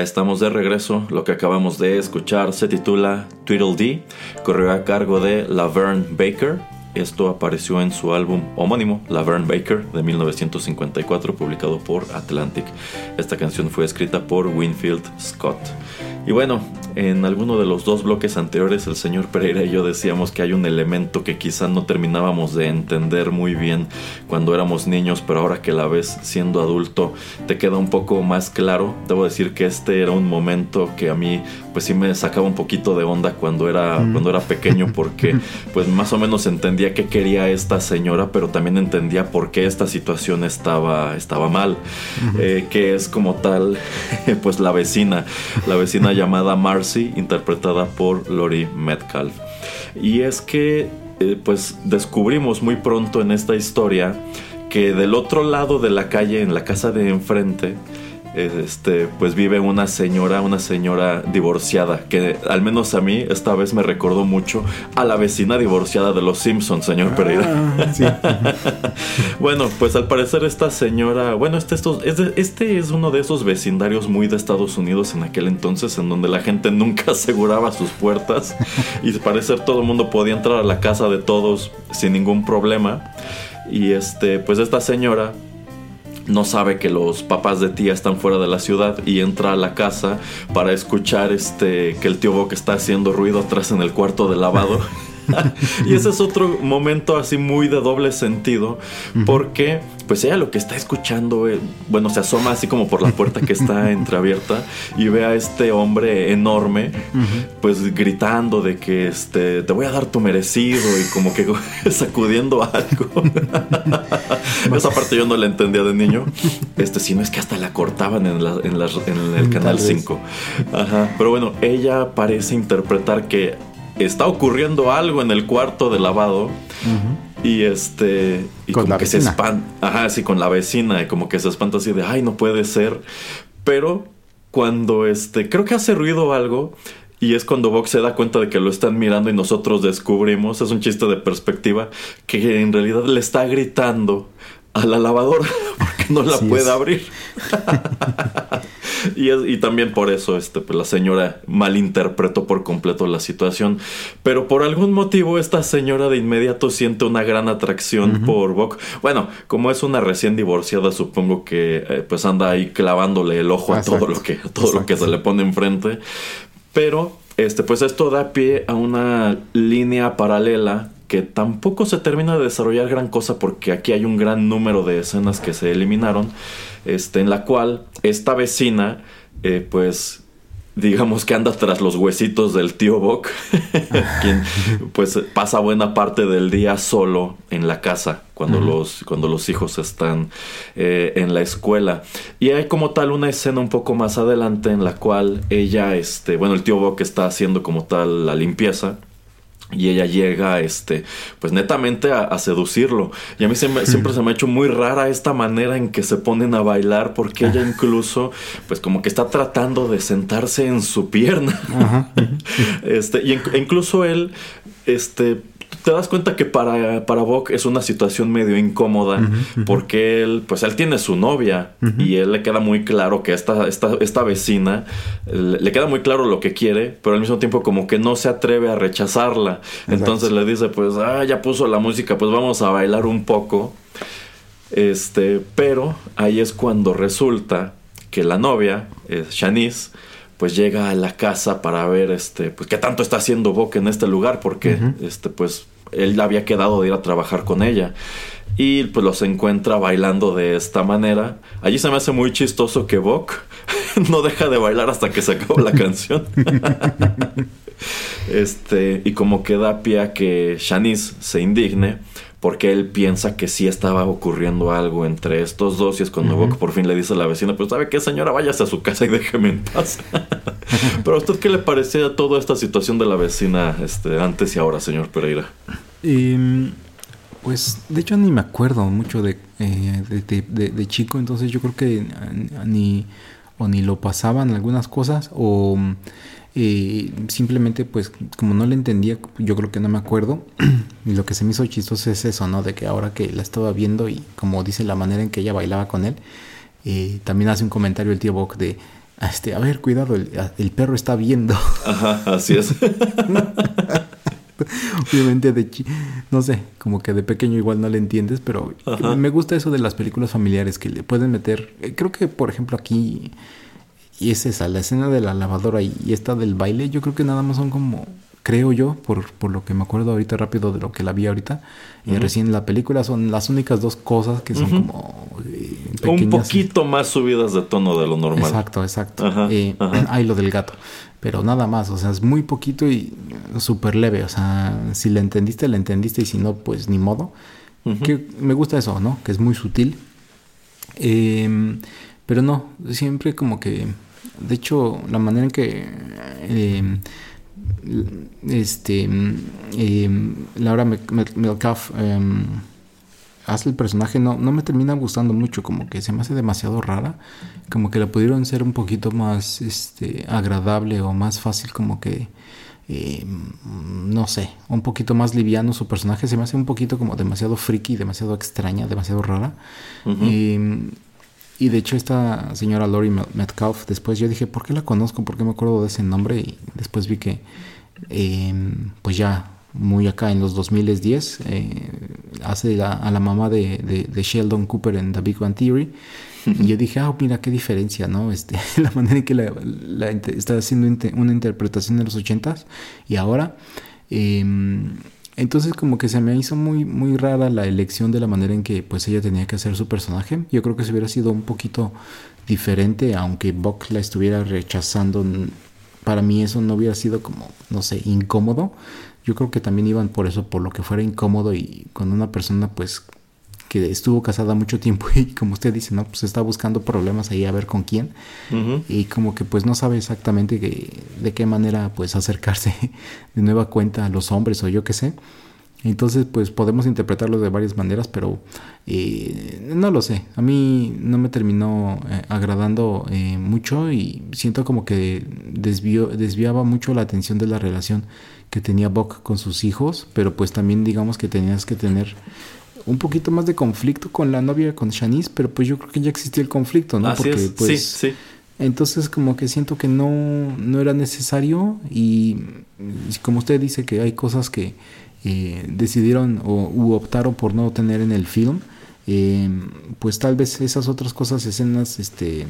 Estamos de regreso. Lo que acabamos de escuchar se titula Tweedledee. Corrió a cargo de Laverne Baker. Esto apareció en su álbum homónimo, Laverne Baker, de 1954, publicado por Atlantic. Esta canción fue escrita por Winfield Scott. Y bueno, en alguno de los dos bloques anteriores el señor Pereira y yo decíamos que hay un elemento que quizá no terminábamos de entender muy bien cuando éramos niños, pero ahora que la ves siendo adulto te queda un poco más claro. Debo decir que este era un momento que a mí pues sí me sacaba un poquito de onda cuando era, mm. cuando era pequeño porque pues más o menos entendía qué quería esta señora, pero también entendía por qué esta situación estaba, estaba mal, eh, que es como tal pues la vecina, la vecina llamada Marcy, interpretada por Lori Metcalf. Y es que eh, pues descubrimos muy pronto en esta historia que del otro lado de la calle, en la casa de enfrente, este, pues vive una señora, una señora divorciada, que al menos a mí esta vez me recordó mucho a la vecina divorciada de los Simpsons, señor ah, Pereira. bueno, pues al parecer esta señora, bueno, este, este es uno de esos vecindarios muy de Estados Unidos en aquel entonces, en donde la gente nunca aseguraba sus puertas y al parecer todo el mundo podía entrar a la casa de todos sin ningún problema. Y este, pues esta señora no sabe que los papás de tía están fuera de la ciudad y entra a la casa para escuchar este que el tío Bock está haciendo ruido atrás en el cuarto de lavado. y ese es otro momento así muy de doble sentido, porque pues ella lo que está escuchando, eh, bueno, se asoma así como por la puerta que está entreabierta y ve a este hombre enorme, pues gritando de que este, te voy a dar tu merecido y como que sacudiendo algo. Esa parte yo no la entendía de niño. Este, si no es que hasta la cortaban en, en el canal 5. Ajá. Pero bueno, ella parece interpretar que está ocurriendo algo en el cuarto de lavado. Y este. Y como que se espanta. Ajá, sí, con la vecina. Y como que se espanta así de ay, no puede ser. Pero cuando este. Creo que hace ruido algo. Y es cuando Vox se da cuenta de que lo están mirando y nosotros descubrimos, es un chiste de perspectiva, que en realidad le está gritando a la lavadora porque no la puede abrir. y, también por eso este, pues, la señora malinterpretó por completo la situación. Pero por algún motivo esta señora de inmediato siente una gran atracción por Bok. Bueno, como es una recién divorciada, supongo que eh, pues anda ahí clavándole el ojo a todo lo que, todo lo que se le pone enfrente. Pero este, pues esto da pie a una línea paralela que tampoco se termina de desarrollar gran cosa porque aquí hay un gran número de escenas que se eliminaron, este, en la cual esta vecina, eh, pues digamos que anda tras los huesitos del tío Bock, quien pues pasa buena parte del día solo en la casa cuando, los, cuando los hijos están eh, en la escuela. Y hay como tal una escena un poco más adelante en la cual ella, este, bueno, el tío Bock está haciendo como tal la limpieza y ella llega, este, pues netamente a, seducirlo. Y a mí siempre, siempre, se me ha hecho muy rara esta manera en que se ponen a bailar, porque ella incluso, pues como que está tratando de sentarse en su pierna. este, y incluso él, este, te das cuenta que para, para es una situación medio incómoda porque él, pues él tiene su novia y él le queda muy claro que esta, esta, esta vecina le queda muy claro lo que quiere, pero al mismo tiempo como que no se atreve a rechazarla. Entonces le dice, pues, ah, ya puso la música, pues vamos a bailar un poco. Este, pero ahí es cuando resulta que la novia, es Shanice, pues llega a la casa para ver este pues qué tanto está haciendo Bock en este lugar porque este pues él había quedado de ir a trabajar con ella y pues los encuentra bailando de esta manera. Allí se me hace muy chistoso que Bock no deja de bailar hasta que se acaba la canción. este, y como queda pie a que Shanice se indigne, porque él piensa que sí estaba ocurriendo algo entre estos dos y es cuando Bock por fin le dice a la vecina, pues sabe qué señora, váyase a su casa y déjeme en paz. Pero a usted qué le parecía toda esta situación de la vecina este, antes y ahora, señor Pereira? Em, pues de hecho ni me acuerdo mucho de, eh, de, chico, entonces yo creo que ni o ni lo pasaban algunas cosas o y simplemente pues como no le entendía, yo creo que no me acuerdo. y lo que se me hizo chistoso es eso, ¿no? De que ahora que la estaba viendo y como dice la manera en que ella bailaba con él, eh, también hace un comentario el tío Bock de este, a ver, cuidado, el, el perro está viendo. Ajá, así es. Obviamente de no sé, como que de pequeño igual no le entiendes, pero me gusta eso de las películas familiares que le pueden meter. Eh, creo que por ejemplo aquí y es esa, la escena de la lavadora y esta del baile, yo creo que nada más son como creo yo, por, por lo que me acuerdo ahorita rápido de lo que la vi ahorita, y recién en la película, son las únicas dos cosas que son como... Eh, Un poquito más subidas de tono de lo normal. Exacto, exacto. Ajá, eh, lo del gato. Pero nada más, o sea, es muy poquito y súper leve. O sea, si le entendiste, le entendiste y si no, pues ni modo. Que me gusta eso, ¿no? Que es muy sutil. Em, pero no, siempre como que... De hecho, la manera en que... Em, este eh, Laura Melcalf em, hace el personaje no, no me termina gustando mucho como que se me hace demasiado rara como que la pudieron ser un poquito más este agradable o más fácil como que em, no sé un poquito más liviano su personaje se me hace un poquito como demasiado friki demasiado extraña demasiado rara y de hecho esta señora Lori Metcalf, después yo dije, ¿por qué la conozco? ¿Por qué me acuerdo de ese nombre? Y después vi que, em, pues ya muy acá en los 2010, eh, hace a la mamá de, Sheldon Cooper en The Big Bang Theory. Y yo dije, ah, mira qué diferencia, ¿no? Este, la manera en que la, está haciendo una interpretación de los ochentas y ahora. Em, entonces como que se me hizo muy, muy rara la elección de la manera en que pues ella tenía que hacer su personaje. Yo creo que se hubiera sido un poquito diferente, aunque Buck la estuviera rechazando. Para mí eso no hubiera sido como, no sé, incómodo. Yo creo que también iban por eso, por lo que fuera incómodo y con una persona pues que estuvo casada mucho tiempo y como usted dice, ¿no? Pues está buscando problemas ahí a ver con quién y como que pues no sabe exactamente de qué manera pues acercarse de nueva cuenta a los hombres o yo qué sé. Entonces pues podemos interpretarlo de varias maneras, pero eh, no lo sé. A mí no me terminó eh, agradando eh, mucho y siento como que desvió, desviaba mucho la atención de la relación que tenía Buck con sus hijos, pero pues también digamos que tenías que tener un poquito más de conflicto con la novia, con Shanice, pero pues yo creo que ya existía el conflicto, ¿no? Porque pues... Sí, sí. Entonces como que siento que no, no era necesario y como usted dice que hay cosas que eh, decidieron o u optaron por no tener en el film, eh, pues tal vez esas otras cosas, escenas este,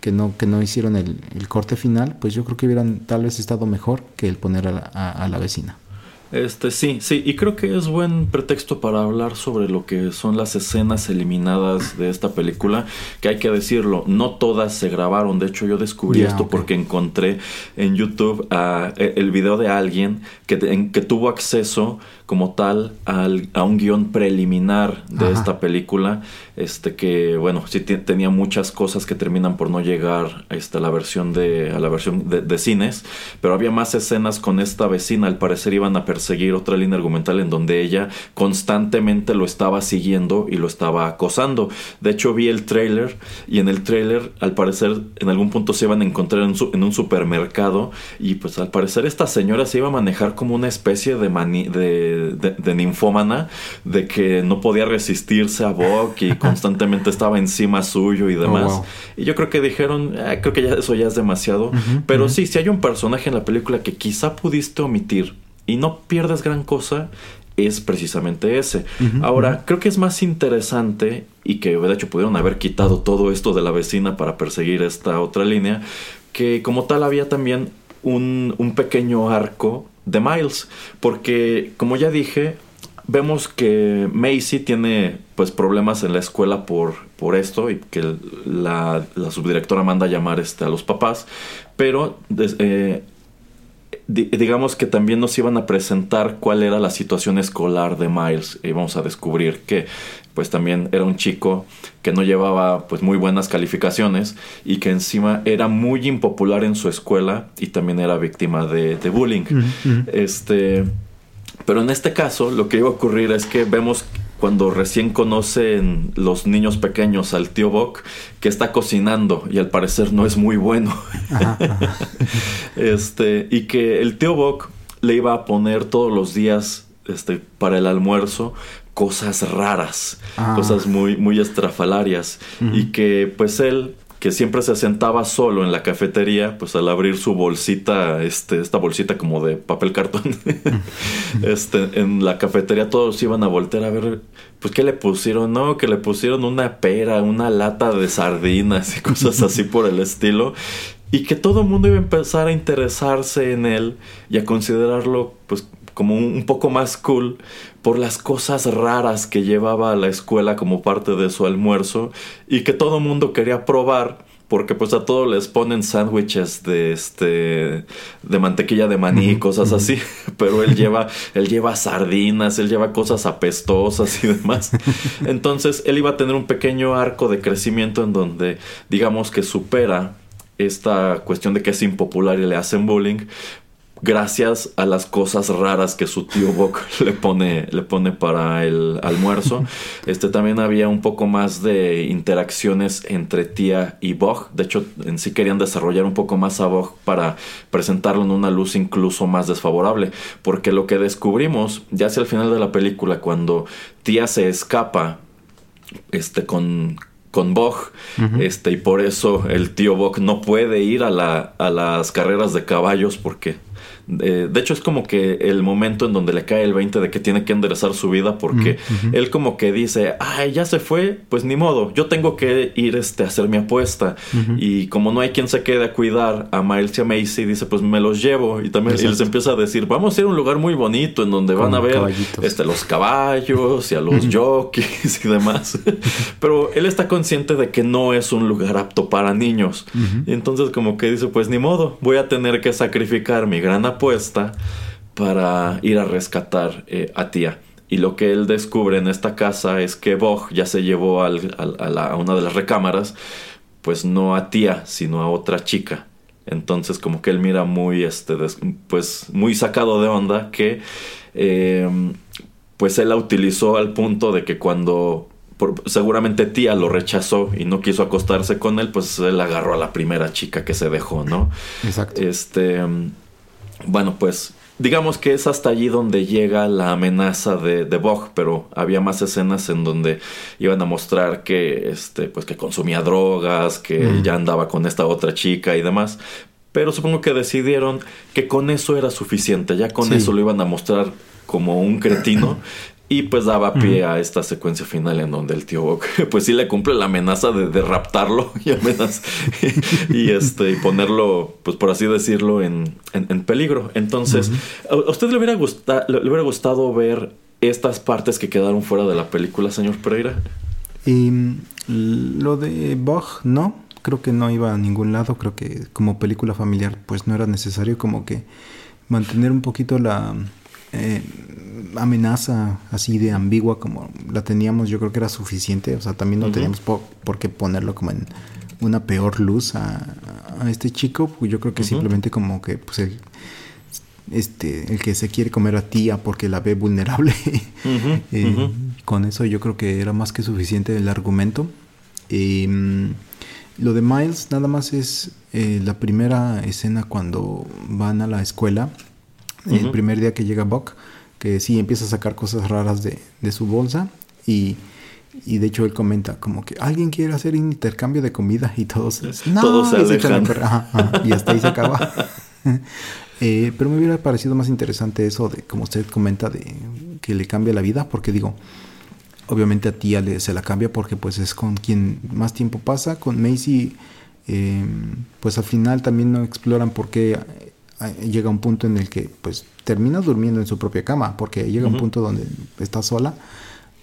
que, no, que no hicieron el, el corte final, pues yo creo que hubieran tal vez estado mejor que el poner a la vecina. Este, sí, sí, y creo que es buen pretexto para hablar sobre lo que son las escenas eliminadas de esta película, que hay que decirlo, no todas se grabaron, de hecho yo descubrí esto porque encontré en YouTube e, el video de alguien que, que tuvo acceso como tal al, a un guion preliminar de esta película, este que bueno, sí tenía muchas cosas que terminan por no llegar este, a la versión de a la versión de, cines, pero había más escenas con esta vecina, al parecer iban a perseguir otra línea argumental en donde ella constantemente lo estaba siguiendo y lo estaba acosando. De hecho vi el trailer y en el trailer al parecer en algún punto se iban a encontrar en, en un supermercado y pues al parecer esta señora se iba a manejar como una especie de mani de de, ninfómana, de que no podía resistirse a Buck y constantemente estaba encima suyo y oh, demás. Y yo creo que dijeron, ah, creo que ya eso ya es demasiado. Pero sí, si hay un personaje en la película que quizá pudiste omitir y no pierdes gran cosa, es precisamente ese. Ahora, creo que es más interesante y que de hecho pudieron haber quitado todo esto de la vecina para perseguir esta otra línea, que como tal había también un, un pequeño arco de Miles, porque como ya dije, vemos que Macy tiene pues problemas en la escuela por, por esto y que la, subdirectora manda a llamar este, a los papás, pero eh, digamos que también nos iban a presentar cuál era la situación escolar de Miles y vamos a descubrir que pues también era un chico que no llevaba pues muy buenas calificaciones y que encima era muy impopular en su escuela y también era víctima de, bullying. Este, pero en este caso lo que iba a ocurrir es que vemos cuando recién conocen los niños pequeños al tío Bock que está cocinando y al parecer no es muy bueno. este, y que el tío Bock le iba a poner todos los días este, para el almuerzo cosas raras, ah. cosas muy, muy estrafalarias. Y que pues él que siempre se sentaba solo en la cafetería, pues al abrir su bolsita, este, esta bolsita como de papel cartón, este, en la cafetería todos iban a voltear a ver, pues qué le pusieron, no, que le pusieron una pera, una lata de sardinas y cosas así por el estilo. Y que todo el mundo iba a empezar a interesarse en él y a considerarlo, pues, como un, poco más cool por las cosas raras que llevaba a la escuela como parte de su almuerzo y que todo mundo quería probar porque pues a todos les ponen sándwiches de este de mantequilla de maní y cosas así, pero él lleva él lleva sardinas, él lleva cosas apestosas y demás. Entonces, él iba a tener un pequeño arco de crecimiento en donde digamos que supera esta cuestión de que es impopular y le hacen bullying, gracias a las cosas raras que su tío Bok le pone, le pone para el almuerzo. Este también había un poco más de interacciones entre tía y Bog. De hecho, en sí querían desarrollar un poco más a Bog para presentarlo en una luz incluso más desfavorable. Porque lo que descubrimos, ya hacia el final de la película, cuando tía se escapa este, con, con Bog, este, y por eso el tío Bog no puede ir a, la, a las carreras de caballos porque de hecho, es como que el momento en donde le cae el 20 de que tiene que enderezar su vida porque él como que dice, ay, ya se fue, pues ni modo, yo tengo que ir este, a hacer mi apuesta. Y como no hay quien se quede a cuidar a Miles y a Macy, dice, pues me los llevo. Y también les empieza a decir, vamos a ir a un lugar muy bonito en donde van a ver este, los caballos y a los jockeys y demás. Pero él está consciente de que no es un lugar apto para niños. Y entonces como que dice, pues ni modo, voy a tener que sacrificar mi gran apuesta para ir a rescatar eh, a tía. Y lo que él descubre en esta casa es que Bog ya se llevó a, una de las recámaras, pues no a tía, sino a otra chica. Entonces como que él mira muy, este, pues muy sacado de onda que em, pues él la utilizó al punto de que cuando seguramente tía lo rechazó y no quiso acostarse con él, pues él agarró a la primera chica que se dejó, ¿no? Exacto. Este, bueno, pues digamos que es hasta allí donde llega la amenaza de, de Bog, pero había más escenas en donde iban a mostrar que, este, pues que consumía drogas, que ya andaba con esta otra chica y demás. Pero supongo que decidieron que con eso era suficiente, ya con eso lo iban a mostrar como un cretino y pues daba pie a esta secuencia final en donde el tío Bok pues sí le cumple la amenaza de, de raptarlo y amenaz y este y ponerlo, pues por así decirlo, en, en, peligro. Entonces, ¿a usted le hubiera, gustado, le, hubiera gustado ver estas partes que quedaron fuera de la película, señor Pereira? Y lo de Bog, no, creo que no iba a ningún lado, creo que como película familiar pues no era necesario como que mantener un poquito la eh, amenaza así de ambigua como la teníamos, yo creo que era suficiente. O sea, también no teníamos por, qué ponerlo como en una peor luz a, este chico. Pues yo creo que simplemente como que pues el, este, el que se quiere comer a tía porque la ve vulnerable. Eh, con eso yo creo que era más que suficiente el argumento. Em, lo de Miles nada más es eh, la primera escena cuando van a la escuela. El primer día que llega Buck que sí empieza a sacar cosas raras de, su bolsa y, de hecho él comenta como que alguien quiere hacer un intercambio de comida y todos, no, todos se alejan. y hasta ahí se acaba. Eh, pero me hubiera parecido más interesante eso de, como usted comenta, de que le cambia la vida, porque digo, obviamente a tía le, se la cambia porque pues es con quien más tiempo pasa, con Macy, eh, pues al final también no exploran por qué llega un punto en el que pues termina durmiendo en su propia cama, porque llega un punto donde está sola.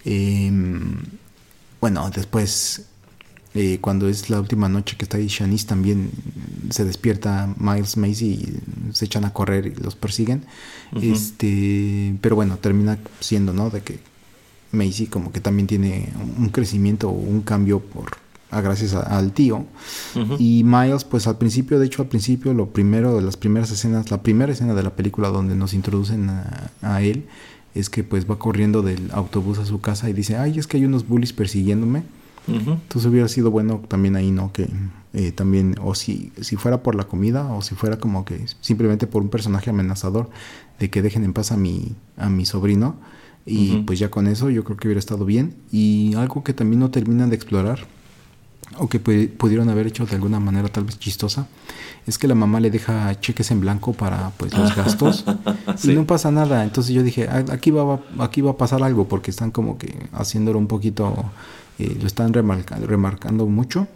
Em, bueno, después, eh, cuando es la última noche que está ahí, Shanice también se despierta Miles Macy y se echan a correr y los persiguen. Este, pero bueno, termina siendo, ¿no? De que Macy como que también tiene un crecimiento o un cambio por gracias al tío. Y Miles, pues al principio, de hecho al principio, lo primero de las primeras escenas, la primera escena de la película donde nos introducen a, él, es que pues va corriendo del autobús a su casa y dice, ay, es que hay unos bullies persiguiéndome. Entonces hubiera sido bueno también ahí, ¿no? Que eh, también, o si, si fuera por la comida, o si fuera como que simplemente por un personaje amenazador, de que dejen en paz a mi, a mi sobrino. Y pues ya con eso yo creo que hubiera estado bien. Y algo que también no terminan de explorar o que pudieron haber hecho de alguna manera tal vez chistosa, es que la mamá le deja cheques en blanco para pues los gastos y no pasa nada. Entonces yo dije, ah, aquí va, aquí va a pasar algo porque están como que haciéndolo un poquito, eh, lo están remarcando mucho.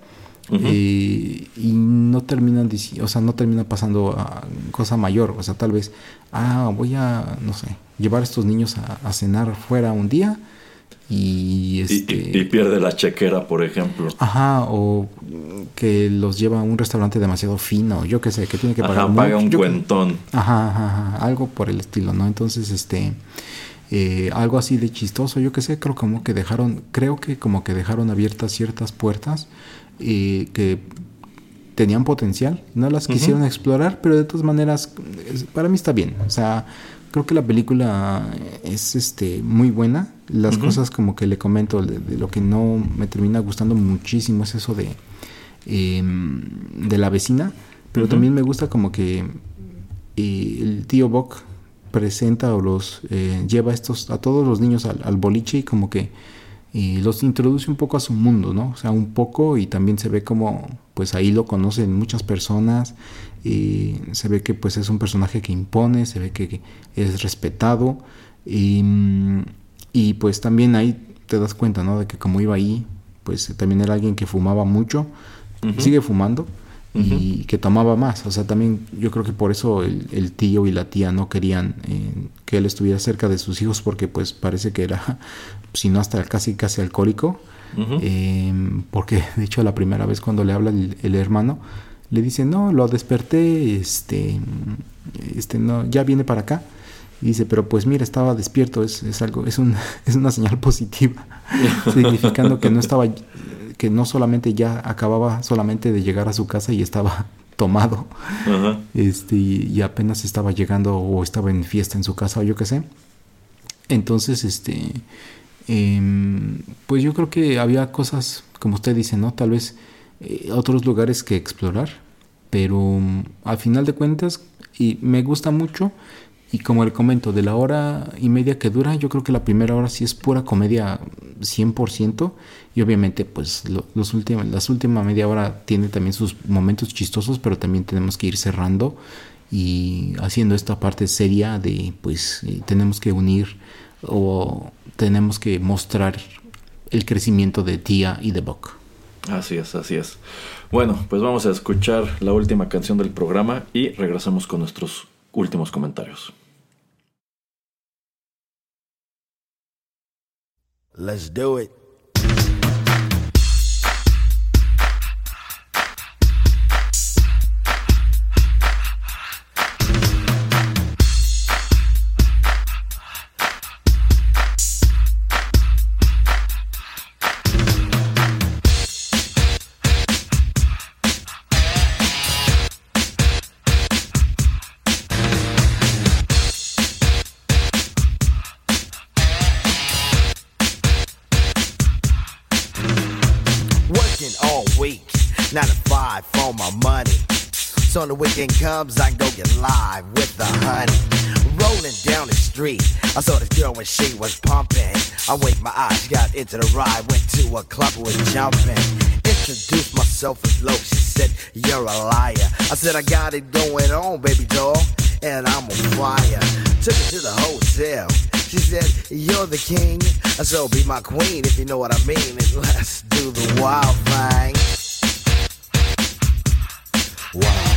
Eh, y no terminan o sea no termina pasando a cosa mayor o sea tal vez ah voy a no sé llevar a estos niños a cenar fuera un día y, este, y, pierde la chequera, por ejemplo. Ajá, o que los lleva a un restaurante demasiado fino, yo qué sé, que tiene que pagar. Ajá, paga un cuentón. Ajá, ajá, algo por el estilo, ¿no? Entonces, este, eh, algo así de chistoso, yo qué sé, creo como que dejaron, creo que como que dejaron abiertas ciertas puertas eh, que tenían potencial, no las quisieron explorar, pero de todas maneras, para mí está bien, o sea, creo que la película es este muy buena. Las cosas como que le comento, de, lo que no me termina gustando muchísimo es eso de, em, de la vecina. Pero también me gusta como que eh, el tío Bock presenta o los eh, lleva estos, a todos los niños al, boliche y como que los introduce un poco a su mundo, ¿no? O sea, un poco y también se ve como pues ahí lo conocen muchas personas y se ve que pues es un personaje que impone, se ve que, es respetado y, y, pues también ahí te das cuenta, ¿no? De que como iba ahí, pues también era alguien que fumaba mucho, sigue fumando y que tomaba más, o sea, también yo creo que por eso el, tío y la tía no querían eh, que él estuviera cerca de sus hijos porque pues parece que era, si no hasta casi casi alcohólico, eh, porque de hecho la primera vez cuando le habla el hermano, le dice, no, lo desperté, este, este, no, ya viene para acá. Y dice, pero pues mira, estaba despierto, es, es algo, es, un, es una señal positiva, significando que no estaba, que no solamente ya acababa solamente de llegar a su casa y estaba tomado, este, y, apenas estaba llegando o estaba en fiesta en su casa o yo qué sé. Entonces, este, em, pues yo creo que había cosas, como usted dice, ¿no? Tal vez eh, otros lugares que explorar, pero mm, al final de cuentas, y me gusta mucho, y como el comento, de la hora y media que dura, yo creo que la primera hora sí es pura comedia 100%, y obviamente pues los últimos, las últimas media hora tiene también sus momentos chistosos, pero también tenemos que ir cerrando y haciendo esta parte seria de pues eh, tenemos que unir o tenemos que mostrar el crecimiento de Tia y de Buck. Así es, así es. Bueno, pues vamos a escuchar la última canción del programa y regresamos con nuestros últimos comentarios. Let's do it. Comes, I go get live with the honey. Rolling down the street, I saw this girl when she was pumping. I winked my eyes, got into the ride, went to a club, was jumping. Introduced myself as low, she said, You're a liar. I said, I got it going on, baby doll, and I'm on fire. Took her to the hotel. She said, You're the king, so be my queen if you know what I mean, and let's do the wild thing. Wow.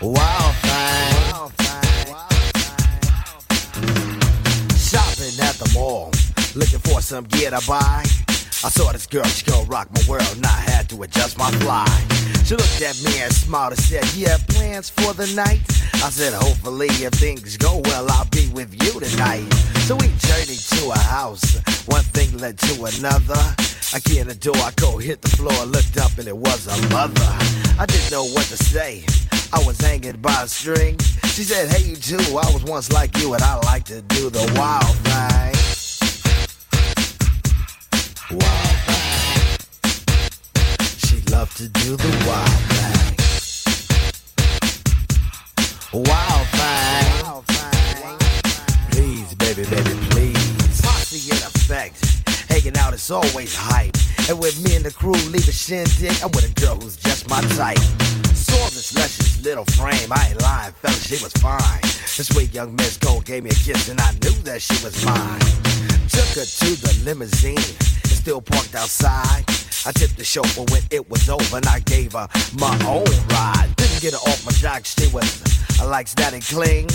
Wild thing. Shopping at the mall, looking for some gear to buy. I saw this girl, she gon' rock my world, and I had to adjust my fly. She looked at me and smiled and said, "You have plans for the night?" I said, "Hopefully, if things go well, I'll be with you tonight." So we journeyed to a house. One thing led to another. I get in the door, I go hit the floor, looked up, and it was a mother. I didn't know what to say. I was hanging by a string. She said, Hey, you too, I was once like you, and I like to do the wild thing. Wild thing. She loved to do the wild thing. Wild thing. Wild thing. Please, baby, baby, please. Posse in effect. Hanging out is always hype. And with me, the crew leave a shindig, I'm with a girl who's just my type. Saw this luscious little frame, I ain't lying, fella, she was fine. This sweet young Miss Gold gave me a kiss and I knew that she was mine. Took her to the limousine, and still parked outside. I tipped the chauffeur when it was over and I gave her my own ride. Didn't get her off my jock, she was I likes that and cling.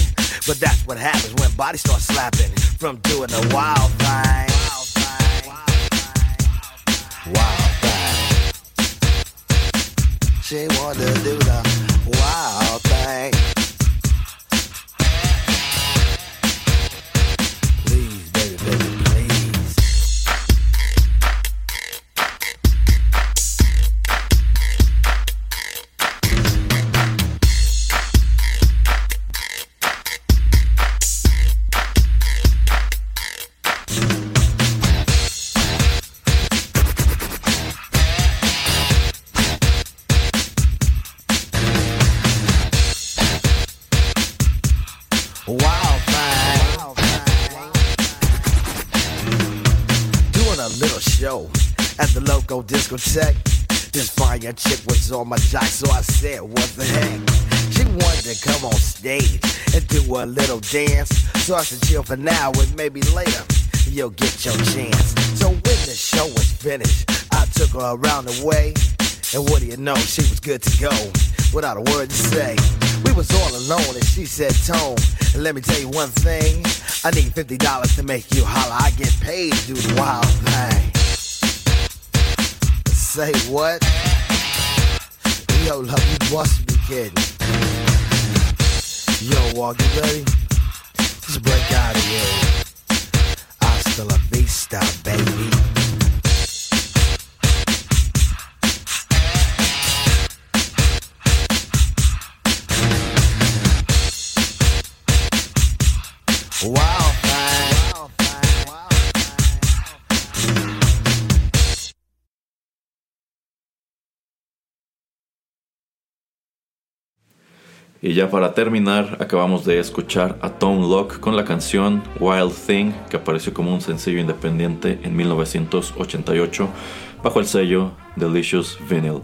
But that's what happens when bodies start slapping from doing the wild thing. Thing. She wanna do the wild thing. Discotheque. This fire chick was on my jock, so I said, what the heck? She wanted to come on stage and do a little dance. So I said, chill for now and maybe later you'll get your chance. So when the show was finished, I took her around the way. And what do you know, she was good to go without a word to say. We was all alone and she said, Tone, let me tell you one thing. I need $50 to make you holler. I get paid to do the wild thing. Say what? Yo, love, you must be kidding. Yo, walk, you ready? Just break out of here. Hasta la vista, baby. Wow. Y ya para terminar, acabamos de escuchar a Tone Lock con la canción Wild Thing, que apareció como un sencillo independiente en 1988 bajo el sello Delicious Vinyl.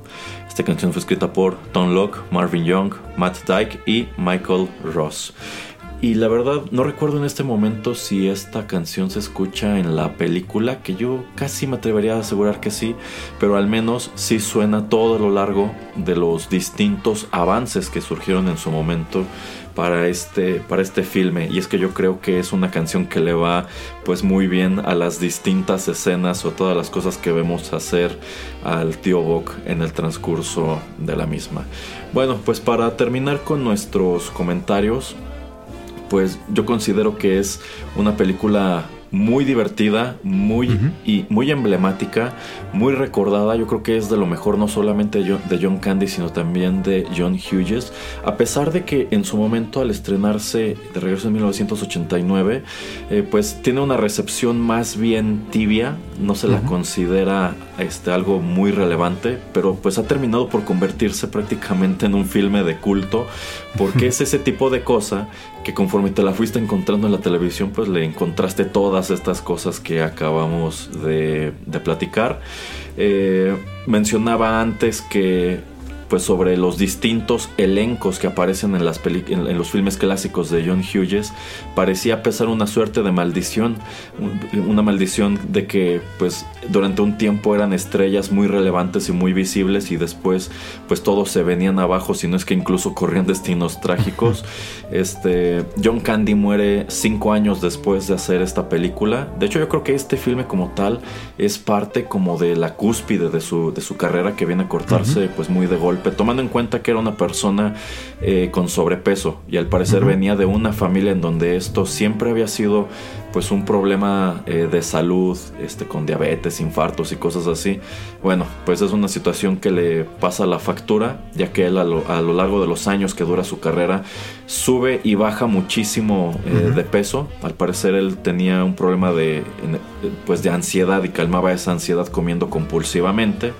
Esta canción fue escrita por Tone Lock, Marvin Young, Matt Dyke y Michael Ross. Y la verdad, no recuerdo en este momento si esta canción se escucha en la película, que yo casi me atrevería a asegurar que sí, pero al menos sí suena todo a lo largo de los distintos avances que surgieron en su momento para este, para este filme. Y es que yo creo que es una canción que le va pues muy bien a las distintas escenas o todas las cosas que vemos hacer al tío Bok en el transcurso de la misma. Bueno, pues para terminar con nuestros comentarios, pues yo considero que es una película muy divertida, muy, y muy emblemática, muy recordada. Yo creo que es de lo mejor no solamente de John Candy, sino también de John Hughes. A pesar de que en su momento al estrenarse de regreso en 1989, eh, pues tiene una recepción más bien tibia, no se la considera este, algo muy relevante, pero pues ha terminado por convertirse prácticamente en un filme de culto, porque es ese tipo de cosa que conforme te la fuiste encontrando en la televisión, pues le encontraste todas estas cosas que acabamos de, platicar. Eh, mencionaba antes que pues sobre los distintos elencos que aparecen en, las en, los filmes clásicos de John Hughes, parecía pesar una suerte de maldición, una maldición de que pues durante un tiempo eran estrellas muy relevantes y muy visibles y después pues todos se venían abajo, si no es que incluso corrían destinos trágicos. Este, John Candy muere cinco años después de hacer esta película. De hecho yo creo que este filme como tal es parte como de la cúspide de su, de su carrera que viene a cortarse pues muy de golpe tomando en cuenta que era una persona eh, con sobrepeso y al parecer venía de una familia en donde esto siempre había sido pues un problema eh, de salud, este, con diabetes, infartos y cosas así. Bueno, pues es una situación que le pasa la factura, ya que él a lo, largo de los años que dura su carrera sube y baja muchísimo eh, de peso. Al parecer él tenía un problema de, pues de ansiedad y calmaba esa ansiedad comiendo compulsivamente.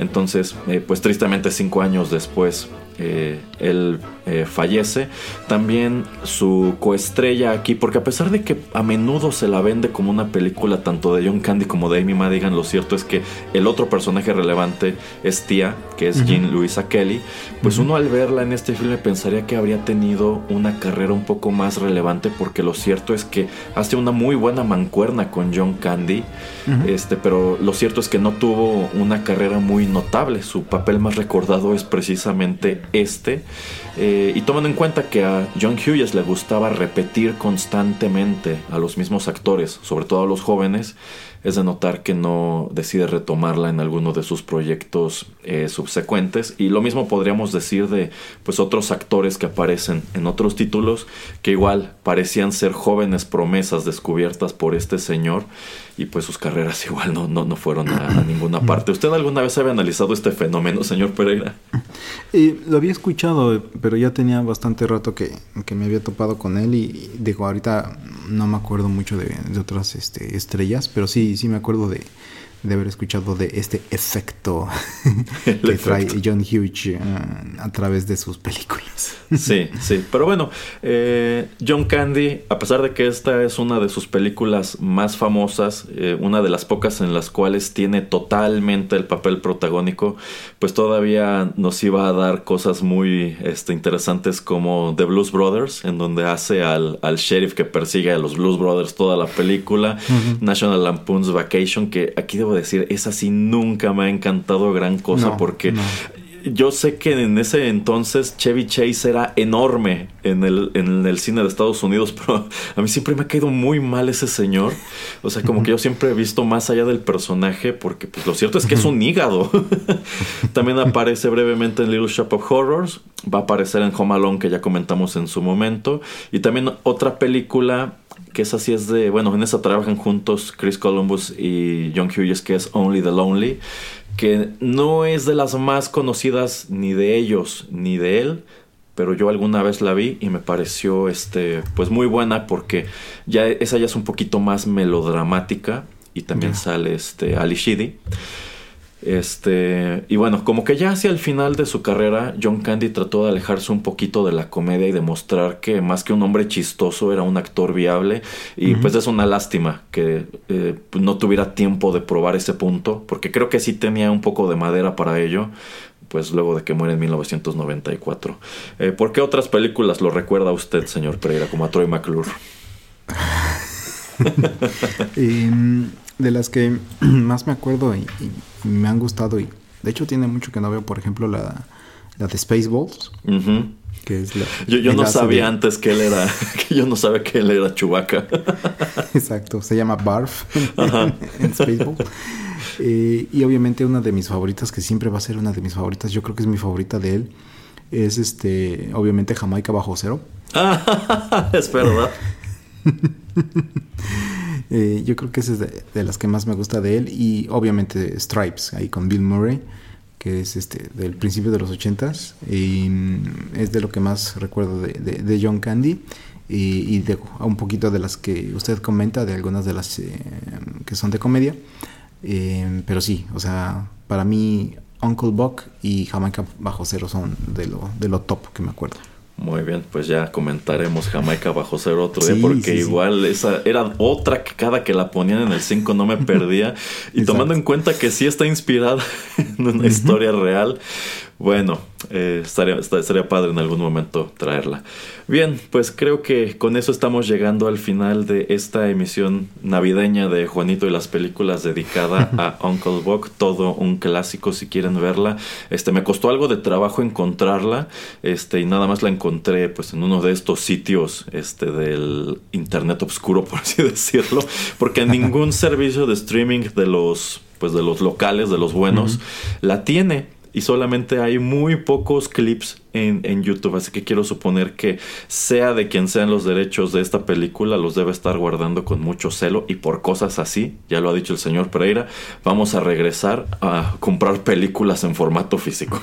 Entonces, eh, pues tristemente cinco años después eh, él eh, fallece. También su coestrella aquí, porque a pesar de que a menudo se la vende como una película tanto de John Candy como de Amy Madigan, lo cierto es que el otro personaje relevante es Tia, que es Jean Louisa Kelly. Pues uno al verla en este filme pensaría que habría tenido una carrera un poco más relevante, porque lo cierto es que hace una muy buena mancuerna con John Candy, este, pero lo cierto es que no tuvo una carrera muy notable. Su papel más recordado es precisamente este. Eh, y tomando en cuenta que a John Hughes le gustaba repetir constantemente a los mismos actores, sobre todo a los jóvenes, es de notar que no decide retomarla en alguno de sus proyectos eh, subsecuentes. Y lo mismo podríamos decir de pues, otros actores que aparecen en otros títulos que igual parecían ser jóvenes promesas descubiertas por este señor y pues sus carreras igual no, no, no fueron a, ninguna parte. ¿Usted alguna vez había analizado este fenómeno, señor Pereira? Eh, lo había escuchado, pero ya tenía bastante rato que, que me había topado con él y digo, ahorita no me acuerdo mucho de, de otras este, estrellas, pero sí, sí me acuerdo de, de haber escuchado de este efecto que trae John Hughes eh, a través de sus películas. sí, sí. Pero bueno, eh, John Candy, a pesar de que esta es una de sus películas más famosas, eh, una de las pocas en las cuales tiene totalmente el papel protagónico, pues todavía nos iba a dar cosas muy este, interesantes como The Blues Brothers, en donde hace al, al, sheriff que persigue a los Blues Brothers toda la película, National Lampoon's Vacation, que aquí debo decir, esa sí nunca me ha encantado gran cosa porque yo sé que en ese entonces Chevy Chase era enorme en el, en el cine de Estados Unidos, pero a mí siempre me ha caído muy mal ese señor. O sea, como que yo siempre he visto más allá del personaje, porque pues lo cierto es que es un hígado. También aparece brevemente en Little Shop of Horrors, va a aparecer en Home Alone, que ya comentamos en su momento, y también otra película que esa sí es de, bueno, en esa trabajan juntos Chris Columbus y John Hughes, que es Only the Lonely que no es de las más conocidas ni de ellos ni de él, pero yo alguna vez la vi y me pareció este pues muy buena porque ya esa ya es un poquito más melodramática y también sale este Ali Sheedy. Este, y bueno, como que ya hacia el final de su carrera, John Candy trató de alejarse un poquito de la comedia y demostrar que más que un hombre chistoso era un actor viable. Y pues es una lástima que eh, pues, no tuviera tiempo de probar ese punto, porque creo que sí tenía un poco de madera para ello. Pues luego de que muere en 1994. Eh, ¿Por qué otras películas lo recuerda usted, señor Pereira, como a Troy McClure? Em, de las que más me acuerdo y, me han gustado y de hecho tiene mucho que no veo, por ejemplo, la, la de Spaceballs. Que es la, yo, no sabía antes que él era, que yo no sabía que él era Chewbacca. Exacto, se llama Barf en, Spaceballs. Eh, y obviamente una de mis favoritas, que siempre va a ser una de mis favoritas, yo creo que es mi favorita de él, es este, obviamente Jamaica bajo cero. es verdad. Eh, yo creo que esa es de, las que más me gusta de él. Y obviamente Stripes, ahí con Bill Murray, que es este del principio de los ochentas. Y mm, es de lo que más recuerdo de, John Candy. Y, de un poquito de las que usted comenta, de algunas de las eh, que son de comedia. Eh, pero sí, o sea, para mí Uncle Buck y Jamaica Bajo Cero son de lo, de lo top que me acuerdo. Muy bien, pues ya comentaremos Jamaica bajo cero otro día, porque igual esa era otra que cada que la ponían en el 5 no me perdía. y tomando en cuenta que sí está inspirada en una historia real, bueno, eh, estaría, estaría padre en algún momento traerla. Bien, pues creo que con eso estamos llegando al final de esta emisión navideña de Juanito y las películas dedicada a Uncle Buck, todo un clásico si quieren verla. Este me costó algo de trabajo encontrarla, este y nada más la encontré pues en uno de estos sitios este del internet oscuro por así decirlo, porque ningún servicio de streaming de los pues de los locales, de los buenos, la tiene y solamente hay muy pocos clips en, en, YouTube, así que quiero suponer que sea de quien sean los derechos de esta película, los debe estar guardando con mucho celo y por cosas así, ya lo ha dicho el señor Pereira, vamos a regresar a comprar películas en formato físico.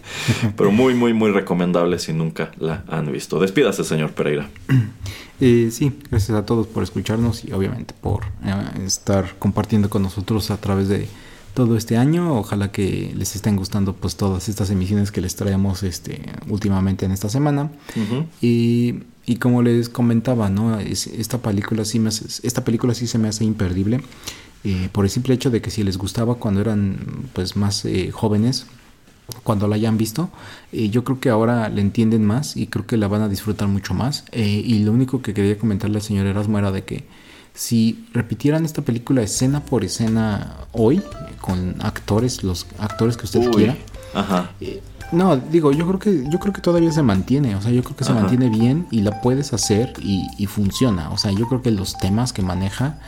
Pero muy, muy, muy recomendable si nunca la han visto. Despídase, señor Pereira. Eh, sí, gracias a todos por escucharnos y obviamente por eh, estar compartiendo con nosotros a través de todo este año. Ojalá que les estén gustando pues todas estas emisiones que les traemos este, últimamente en esta semana. y, y, como les comentaba, ¿no? esta, película sí me esta película sí se me hace imperdible. Eh, por el simple hecho de que si les gustaba cuando eran pues más eh, jóvenes, cuando la hayan visto, eh, yo creo que ahora le entienden más y creo que la van a disfrutar mucho más. y lo único que quería comentarle al señor Erasmo era de que si repitieran esta película escena por escena hoy, con actores, los actores que usted quiera, no, digo, yo creo que yo creo que todavía se mantiene, o sea, yo creo que se mantiene bien y la puedes hacer y, y, funciona, o sea, yo creo que los temas que maneja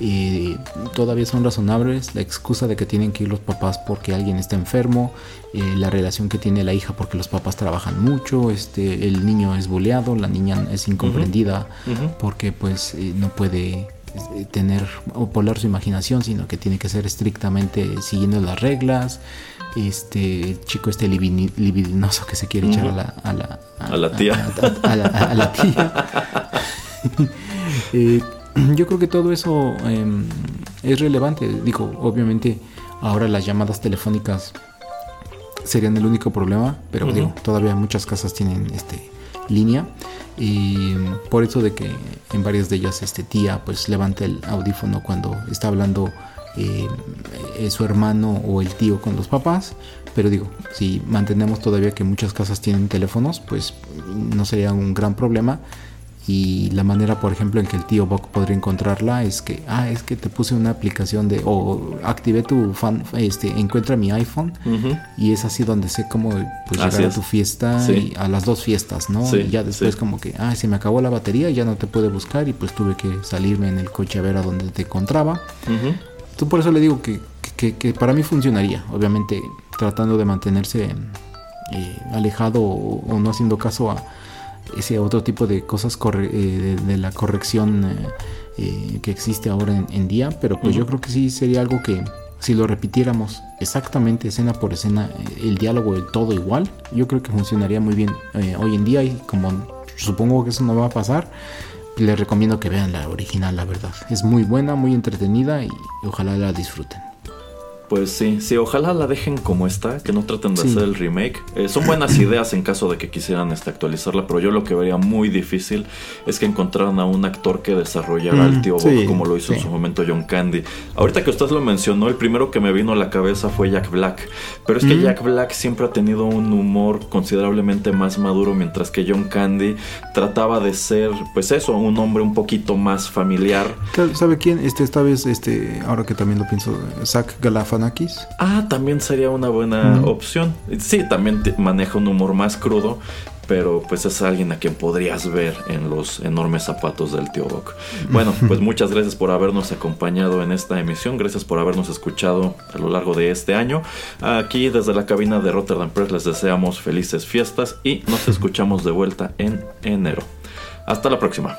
y todavía son razonables. La excusa de que tienen que ir los papás porque alguien está enfermo, eh, la relación que tiene la hija porque los papás trabajan mucho, este, el niño es boleado, la niña es incomprendida porque pues eh, no puede eh, tener o polar su imaginación, sino que tiene que ser estrictamente siguiendo las reglas. Este chico este libidinoso que se quiere echar a la, a la, a, la tía. A, la, tía. yo creo que todo eso em, es relevante. Digo, obviamente ahora las llamadas telefónicas serían el único problema, pero digo, todavía muchas casas tienen este línea. Y por eso de que en varias de ellas este tía pues levanta el audífono cuando está hablando eh, su hermano o el tío con los papás. Pero digo si mantenemos todavía que muchas casas tienen teléfonos pues no sería un gran problema y la manera por ejemplo en que el tío Buck podría encontrarla es que ah es que te puse una aplicación de o activé tu fan este encuentra mi iPhone y es así donde sé cómo pues llegar a tu fiesta y a las dos fiestas no y ya después como que ah se me acabó la batería ya no te puede buscar y pues tuve que salirme en el coche a ver a dónde te encontraba. Tú por eso le digo que, que, para mí funcionaría obviamente tratando de mantenerse eh, alejado o no haciendo caso a ese otro tipo de cosas eh, de, la corrección eh, eh, que existe ahora en, día, pero pues yo creo que sí sería algo que si lo repitiéramos exactamente escena por escena, el diálogo del todo igual, yo creo que funcionaría muy bien hoy en día y como supongo que eso no va a pasar, les recomiendo que vean la original, la verdad. Es muy buena, muy entretenida y ojalá la disfruten. Pues sí, sí, ojalá la dejen como está, que no traten de hacer el remake. Eh, son buenas ideas en caso de que quisieran este, actualizarla, pero yo lo que vería muy difícil es que encontraran a un actor que desarrollara al tío Bob como lo hizo en su momento John Candy. Ahorita que usted lo mencionó, el primero que me vino a la cabeza fue Jack Black, pero es que Jack Black siempre ha tenido un humor considerablemente más maduro, mientras que John Candy trataba de ser, pues eso, un hombre un poquito más familiar. ¿Sabe quién? Este, esta vez, este, ahora que también lo pienso, Zach Galafan Ah, también sería una buena opción. Sí, también maneja un humor más crudo, pero pues es alguien a quien podrías ver en los enormes zapatos del tío Doc. Bueno, pues muchas gracias por habernos acompañado en esta emisión, gracias por habernos escuchado a lo largo de este año. Aquí desde la cabina de Rotterdam Press les deseamos felices fiestas y nos escuchamos de vuelta en enero. Hasta la próxima.